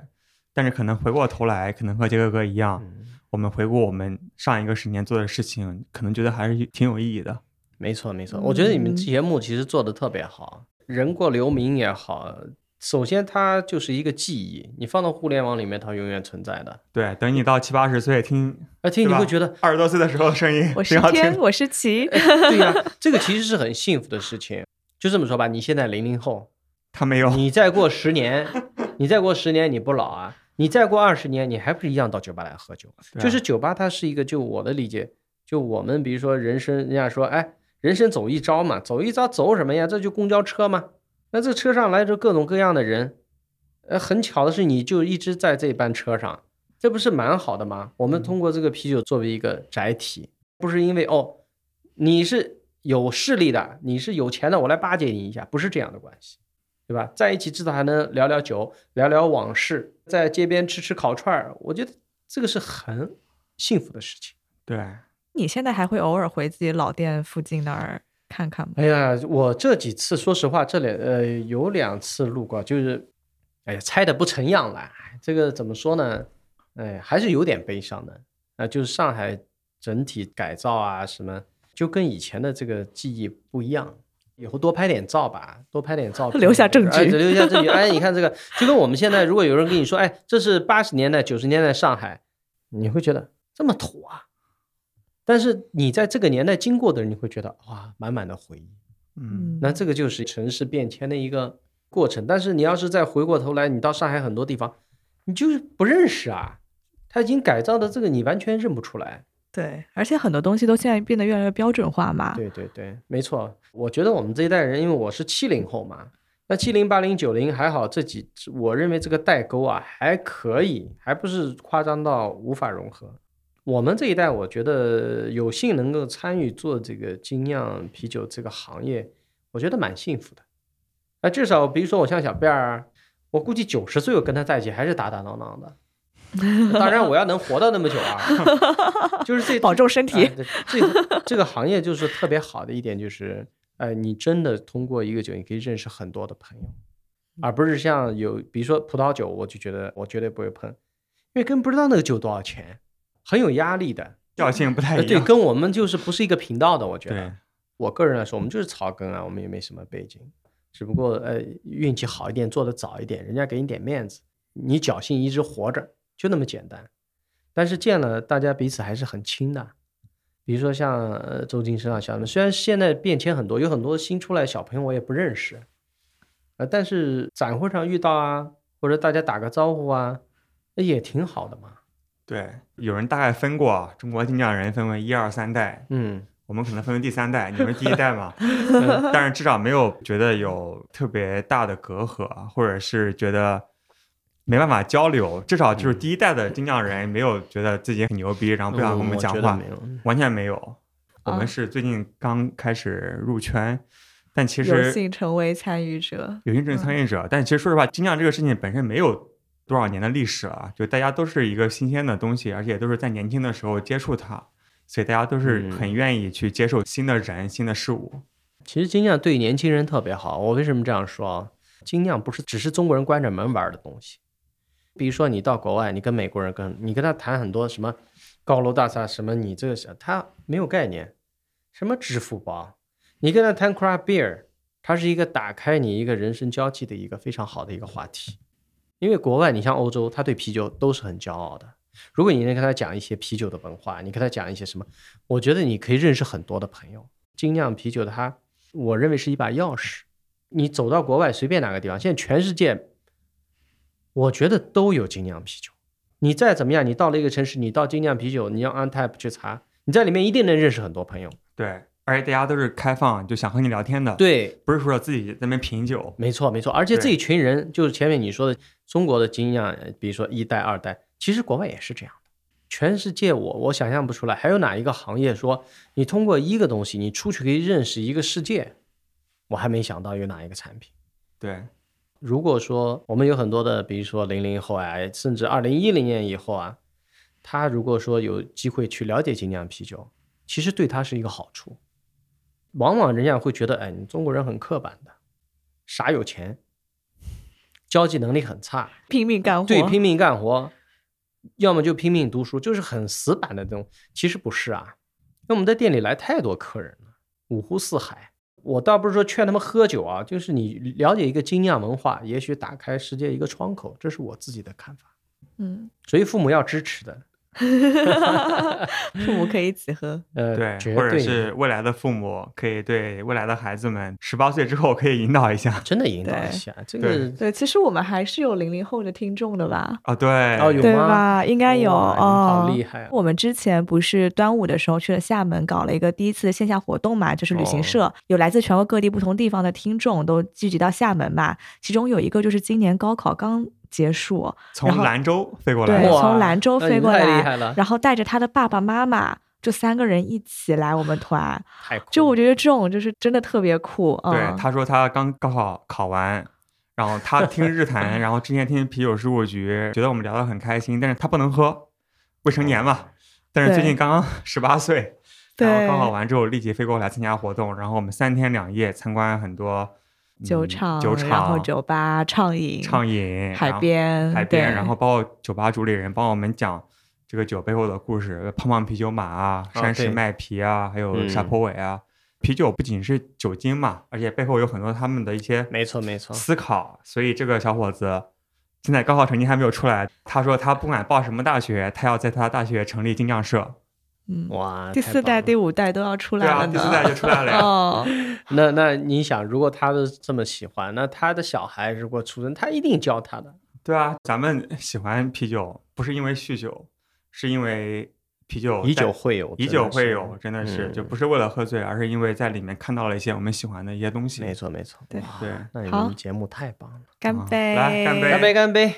但是可能回过头来，可能和杰哥哥一样，嗯我们回顾我们上一个十年做的事情，可能觉得还是挺有意义的。没错，没错，我觉得你们嗯节目其实做的特别好，人过留名也好。首先，它就是一个记忆，你放到互联网里面，它永远存在的。对，等你到七八十岁听，啊听你会觉得，二十多岁的时候的声音我是挺好听天，我是齐。[LAUGHS] 对呀、这个其实是很幸福的事情。就这么说吧，你现在零零后，他没有，你再过十年，[LAUGHS] 你再过十年你不老啊，你再过二十年，你还不是一样到酒吧来喝酒？啊就是酒吧，它是一个，就我的理解，就我们比如说人生，人家说，哎，人生走一遭嘛，走一遭走什么呀？这就公交车嘛。那这车上来着各种各样的人，呃，很巧的是，你就一直在这班车上，这不是蛮好的吗？我们通过这个啤酒作为一个载体，不是因为哦，你是有势力的，你是有钱的，我来巴结你一下，不是这样的关系。对吧？在一起至少还能聊聊酒，聊聊往事，在街边吃吃烤串儿，我觉得这个是很幸福的事情。对，你现在还会偶尔回自己老店附近那儿看看吗？哎呀，我这几次说实话，这里呃有两次路过，就是哎呀拆的不成样了。哎这个怎么说呢？哎，还是有点悲伤的。啊、就是上海整体改造啊什么，就跟以前的这个记忆不一样。以后多拍点照吧，多拍点照片，留下证据哎留下证据。哎，你看这个，就跟我们现在，如果有人跟你说，哎，这是八十年代、九十年代上海，你会觉得这么土啊。但是你在这个年代经过的人，你会觉得哇，满满的回忆。嗯，那这个就是城市变迁的一个过程。但是你要是再回过头来，你到上海很多地方，你就是不认识啊，它已经改造的这个你完全认不出来。对，而且很多东西都现在变得越来越标准化嘛。对对对，没错。我觉得我们这一代人，因为我是七零后嘛，那七零、八零、九零还好，这几我认为这个代沟啊还可以，还不是夸张到无法融合。我们这一代，我觉得有幸能够参与做这个精酿啤酒这个行业，我觉得蛮幸福的。那，至少比如说我像小辫儿，我估计九十岁我跟他在一起还是打打闹闹的。[LAUGHS] 当然，我要能活到那么久啊，就是这 [LAUGHS] 保重身体这个这个行业就是特别好的一点，就是呃，你真的通过一个酒，你可以认识很多的朋友，而不是像有比如说葡萄酒，我就觉得我绝对不会碰，因为根本不知道那个酒多少钱。很有压力的。调性不太呃对，一样。跟我们就是不是一个频道的，我觉得。我个人来说，我们就是草根啊，我们也没什么背景，只不过呃运气好一点，做的早一点，人家给你点面子，你侥幸一直活着，就那么简单。但是见了大家彼此还是很亲的，比如说像呃周金生啊、小他们，虽然现在变迁很多，有很多新出来的小朋友我也不认识，呃，但是展会上遇到啊，或者大家打个招呼啊，那也挺好的嘛。对，有人大概分过啊中国金匠人分为一二三代，嗯，我们可能分为第三代，你们第一代嘛，[LAUGHS] 但是至少没有觉得有特别大的隔阂，啊或者是觉得没办法交流。至少就是第一代的金匠人没有觉得自己很牛逼，然后不想跟我们讲话，嗯没有。完全没有。我们啊是最近刚开始入圈，但其实有实幸成为参与者。有幸成为参与者，但其实说实话，金匠这个事情本身没有多少年的历史了，就大家都是一个新鲜的东西，而且都是在年轻的时候接触它，所以大家都是嗯很愿意去接受新的人、新的事物。其实金匠对年轻人特别好。我为什么这样说啊？精酿不是只是中国人关着门玩的东西。比如说你到国外，你跟美国人跟你跟他谈很多什么高楼大厦，什么你这个小他没有概念，什么支付宝，你跟他谈 craft beer，它是一个打开你一个人生交际的一个非常好的一个话题。因为国外，你像欧洲，他对啤酒都是很骄傲的。如果你能跟他讲一些啤酒的文化，你跟他讲一些什么，我觉得你可以认识很多的朋友。精酿啤酒它，我认为是一把钥匙。你走到国外随便哪个地方，现在全世界，我觉得都有精酿啤酒。你再怎么样，你到了一个城市，你到精酿啤酒，你要 on tap 去查，你在里面一定能认识很多朋友。对，而且大家都是开放，就想和你聊天的，，对，不是说自己在那边品酒。没错没错，而且这一群人就是前面你说的中国的精酿，呃比如说一代、二代，其实国外也是这样的。全世界我我想象不出来，还有哪一个行业说你通过一个东西，你出去可以认识一个世界？我还没想到有哪一个产品。对，如果说我们有很多的，比如说零零后啊，甚至二零一零年以后啊，他如果说有机会去了解精酿啤酒，其实对他是一个好处。往往人家会觉得，哎，你中国人很刻板的，傻有钱，交际能力很差，拼命干活，对，拼命干活，要么就拼命读书，就是很死板的这种。其实不是啊，因为我们在店里来太多客人了，五湖四海。我倒不是说劝他们喝酒啊，就是你了解一个精酿文化，也许打开世界一个窗口，这是我自己的看法。嗯，所以父母要支持的，[LAUGHS] 父母可以一起喝。呃，对，或者是未来的父母可以对未来的孩子们，十八岁之后可以引导一下。真的引导一下，这对个对，其实我们还是有零零后的听众的吧？哦，对，哦有吗对吧？应该有哦，好厉害啊我们之前不是端午的时候去了厦门，搞了一个第一次线下活动嘛，就是旅行哦社，有来自全国各地不同地方的听众都聚集到厦门嘛。其中有一个就是今年高考刚结束，从兰州飞过来对，从兰州飞过来厉害了，然后带着他的爸爸妈妈，就三个人一起来我们团。[LAUGHS] 太酷就我觉得这种就是真的特别酷，嗯，对，他说他刚高考考完，然后他听日坛，然后之前听啤酒事务局，觉得我们聊得很开心，但是他不能喝，未成年嘛。但是最近刚刚十八岁，然后高考完之后立即飞过来参加活动，然后我们三天两夜参观很多嗯酒厂，酒然后、酒吧、畅饮、畅饮、海边、海边，然后包括酒吧主理人帮我们讲这个酒背后的故事，胖胖啤酒马啊、山石麦皮啊，还有嗯沙坡尾啊。啤酒不仅是酒精嘛，而且背后有很多他们的一些没错没错，思考。所以这个小伙子现在高考成绩还没有出来，他说他不管报什么大学，他要在他大学成立精酿社。嗯，哇，第四代、第五代都要出来了啊。第四代就出来了呀。[LAUGHS] 哦，[LAUGHS] 那那你想，如果他都这么喜欢，那他的小孩如果出生，他一定教他的。对啊，咱们喜欢啤酒，不是因为酗酒，是因为啤酒以酒会友，以酒会友，真的是、就嗯不是为了喝醉，而是因为在里面看到了一些我们喜欢的一些东西。没错没错。对哇对那你好们节目太棒了，啊干杯！来干杯干杯干杯！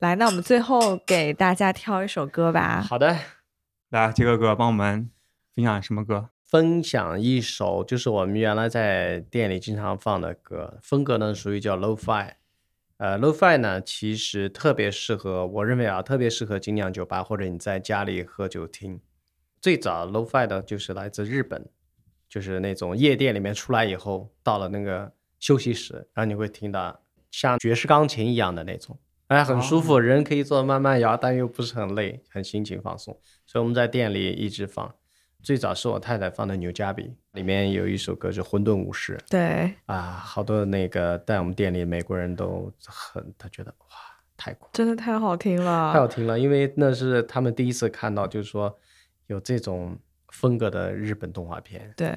来，那我们最后给大家挑一首歌吧。好的，来，杰哥哥帮我们分享什么歌？分享一首就是我们原来在店里经常放的歌，风格呢属于叫 low-fi。呃，low-fi 呢其实特别适合，我认为啊特别适合精酿酒吧或者你在家里喝酒听。最早 low-fi 的就是来自日本，就是那种夜店里面出来以后，到了那个休息室，然后你会听到像爵士钢琴一样的那种，哎，很舒服，人可以坐慢慢摇，但又不是很累，很心情放松。所以我们在店里一直放。最早是我太太放的《牛加比》，里面有一首歌是《混沌武士》对，啊，好多那个在我们店里美国人都很，他觉得哇，太酷，真的太好听了，太好听了，因为那是他们第一次看到，就是说有这种风格的日本动画片，对。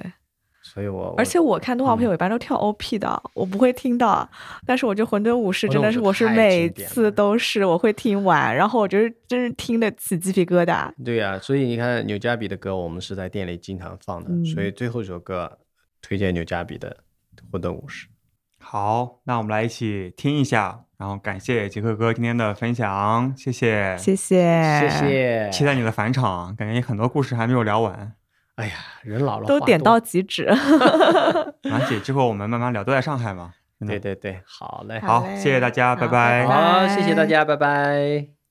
所以我而且我看动画片，我一般都跳 OP 的，我不会听到。但是我觉得《混沌武士》真的是，我是每次都是我会听完，然后我就是真是听得起鸡皮疙瘩。对呀，所以你看纽加比的歌，我们是在店里经常放的。所以最后一首歌推荐纽加比的《混沌武士》。好，那我们来一起听一下，然后感谢杰克哥今天的分享，谢谢，谢谢，谢谢，期待你的返场，感觉你很多故事还没有聊完。哎呀，人老了都点到即止。[LAUGHS] 而且之后我们慢慢聊，都在上海嘛。对对对，好嘞，好，谢谢大家，拜拜。好，谢谢大家，拜拜。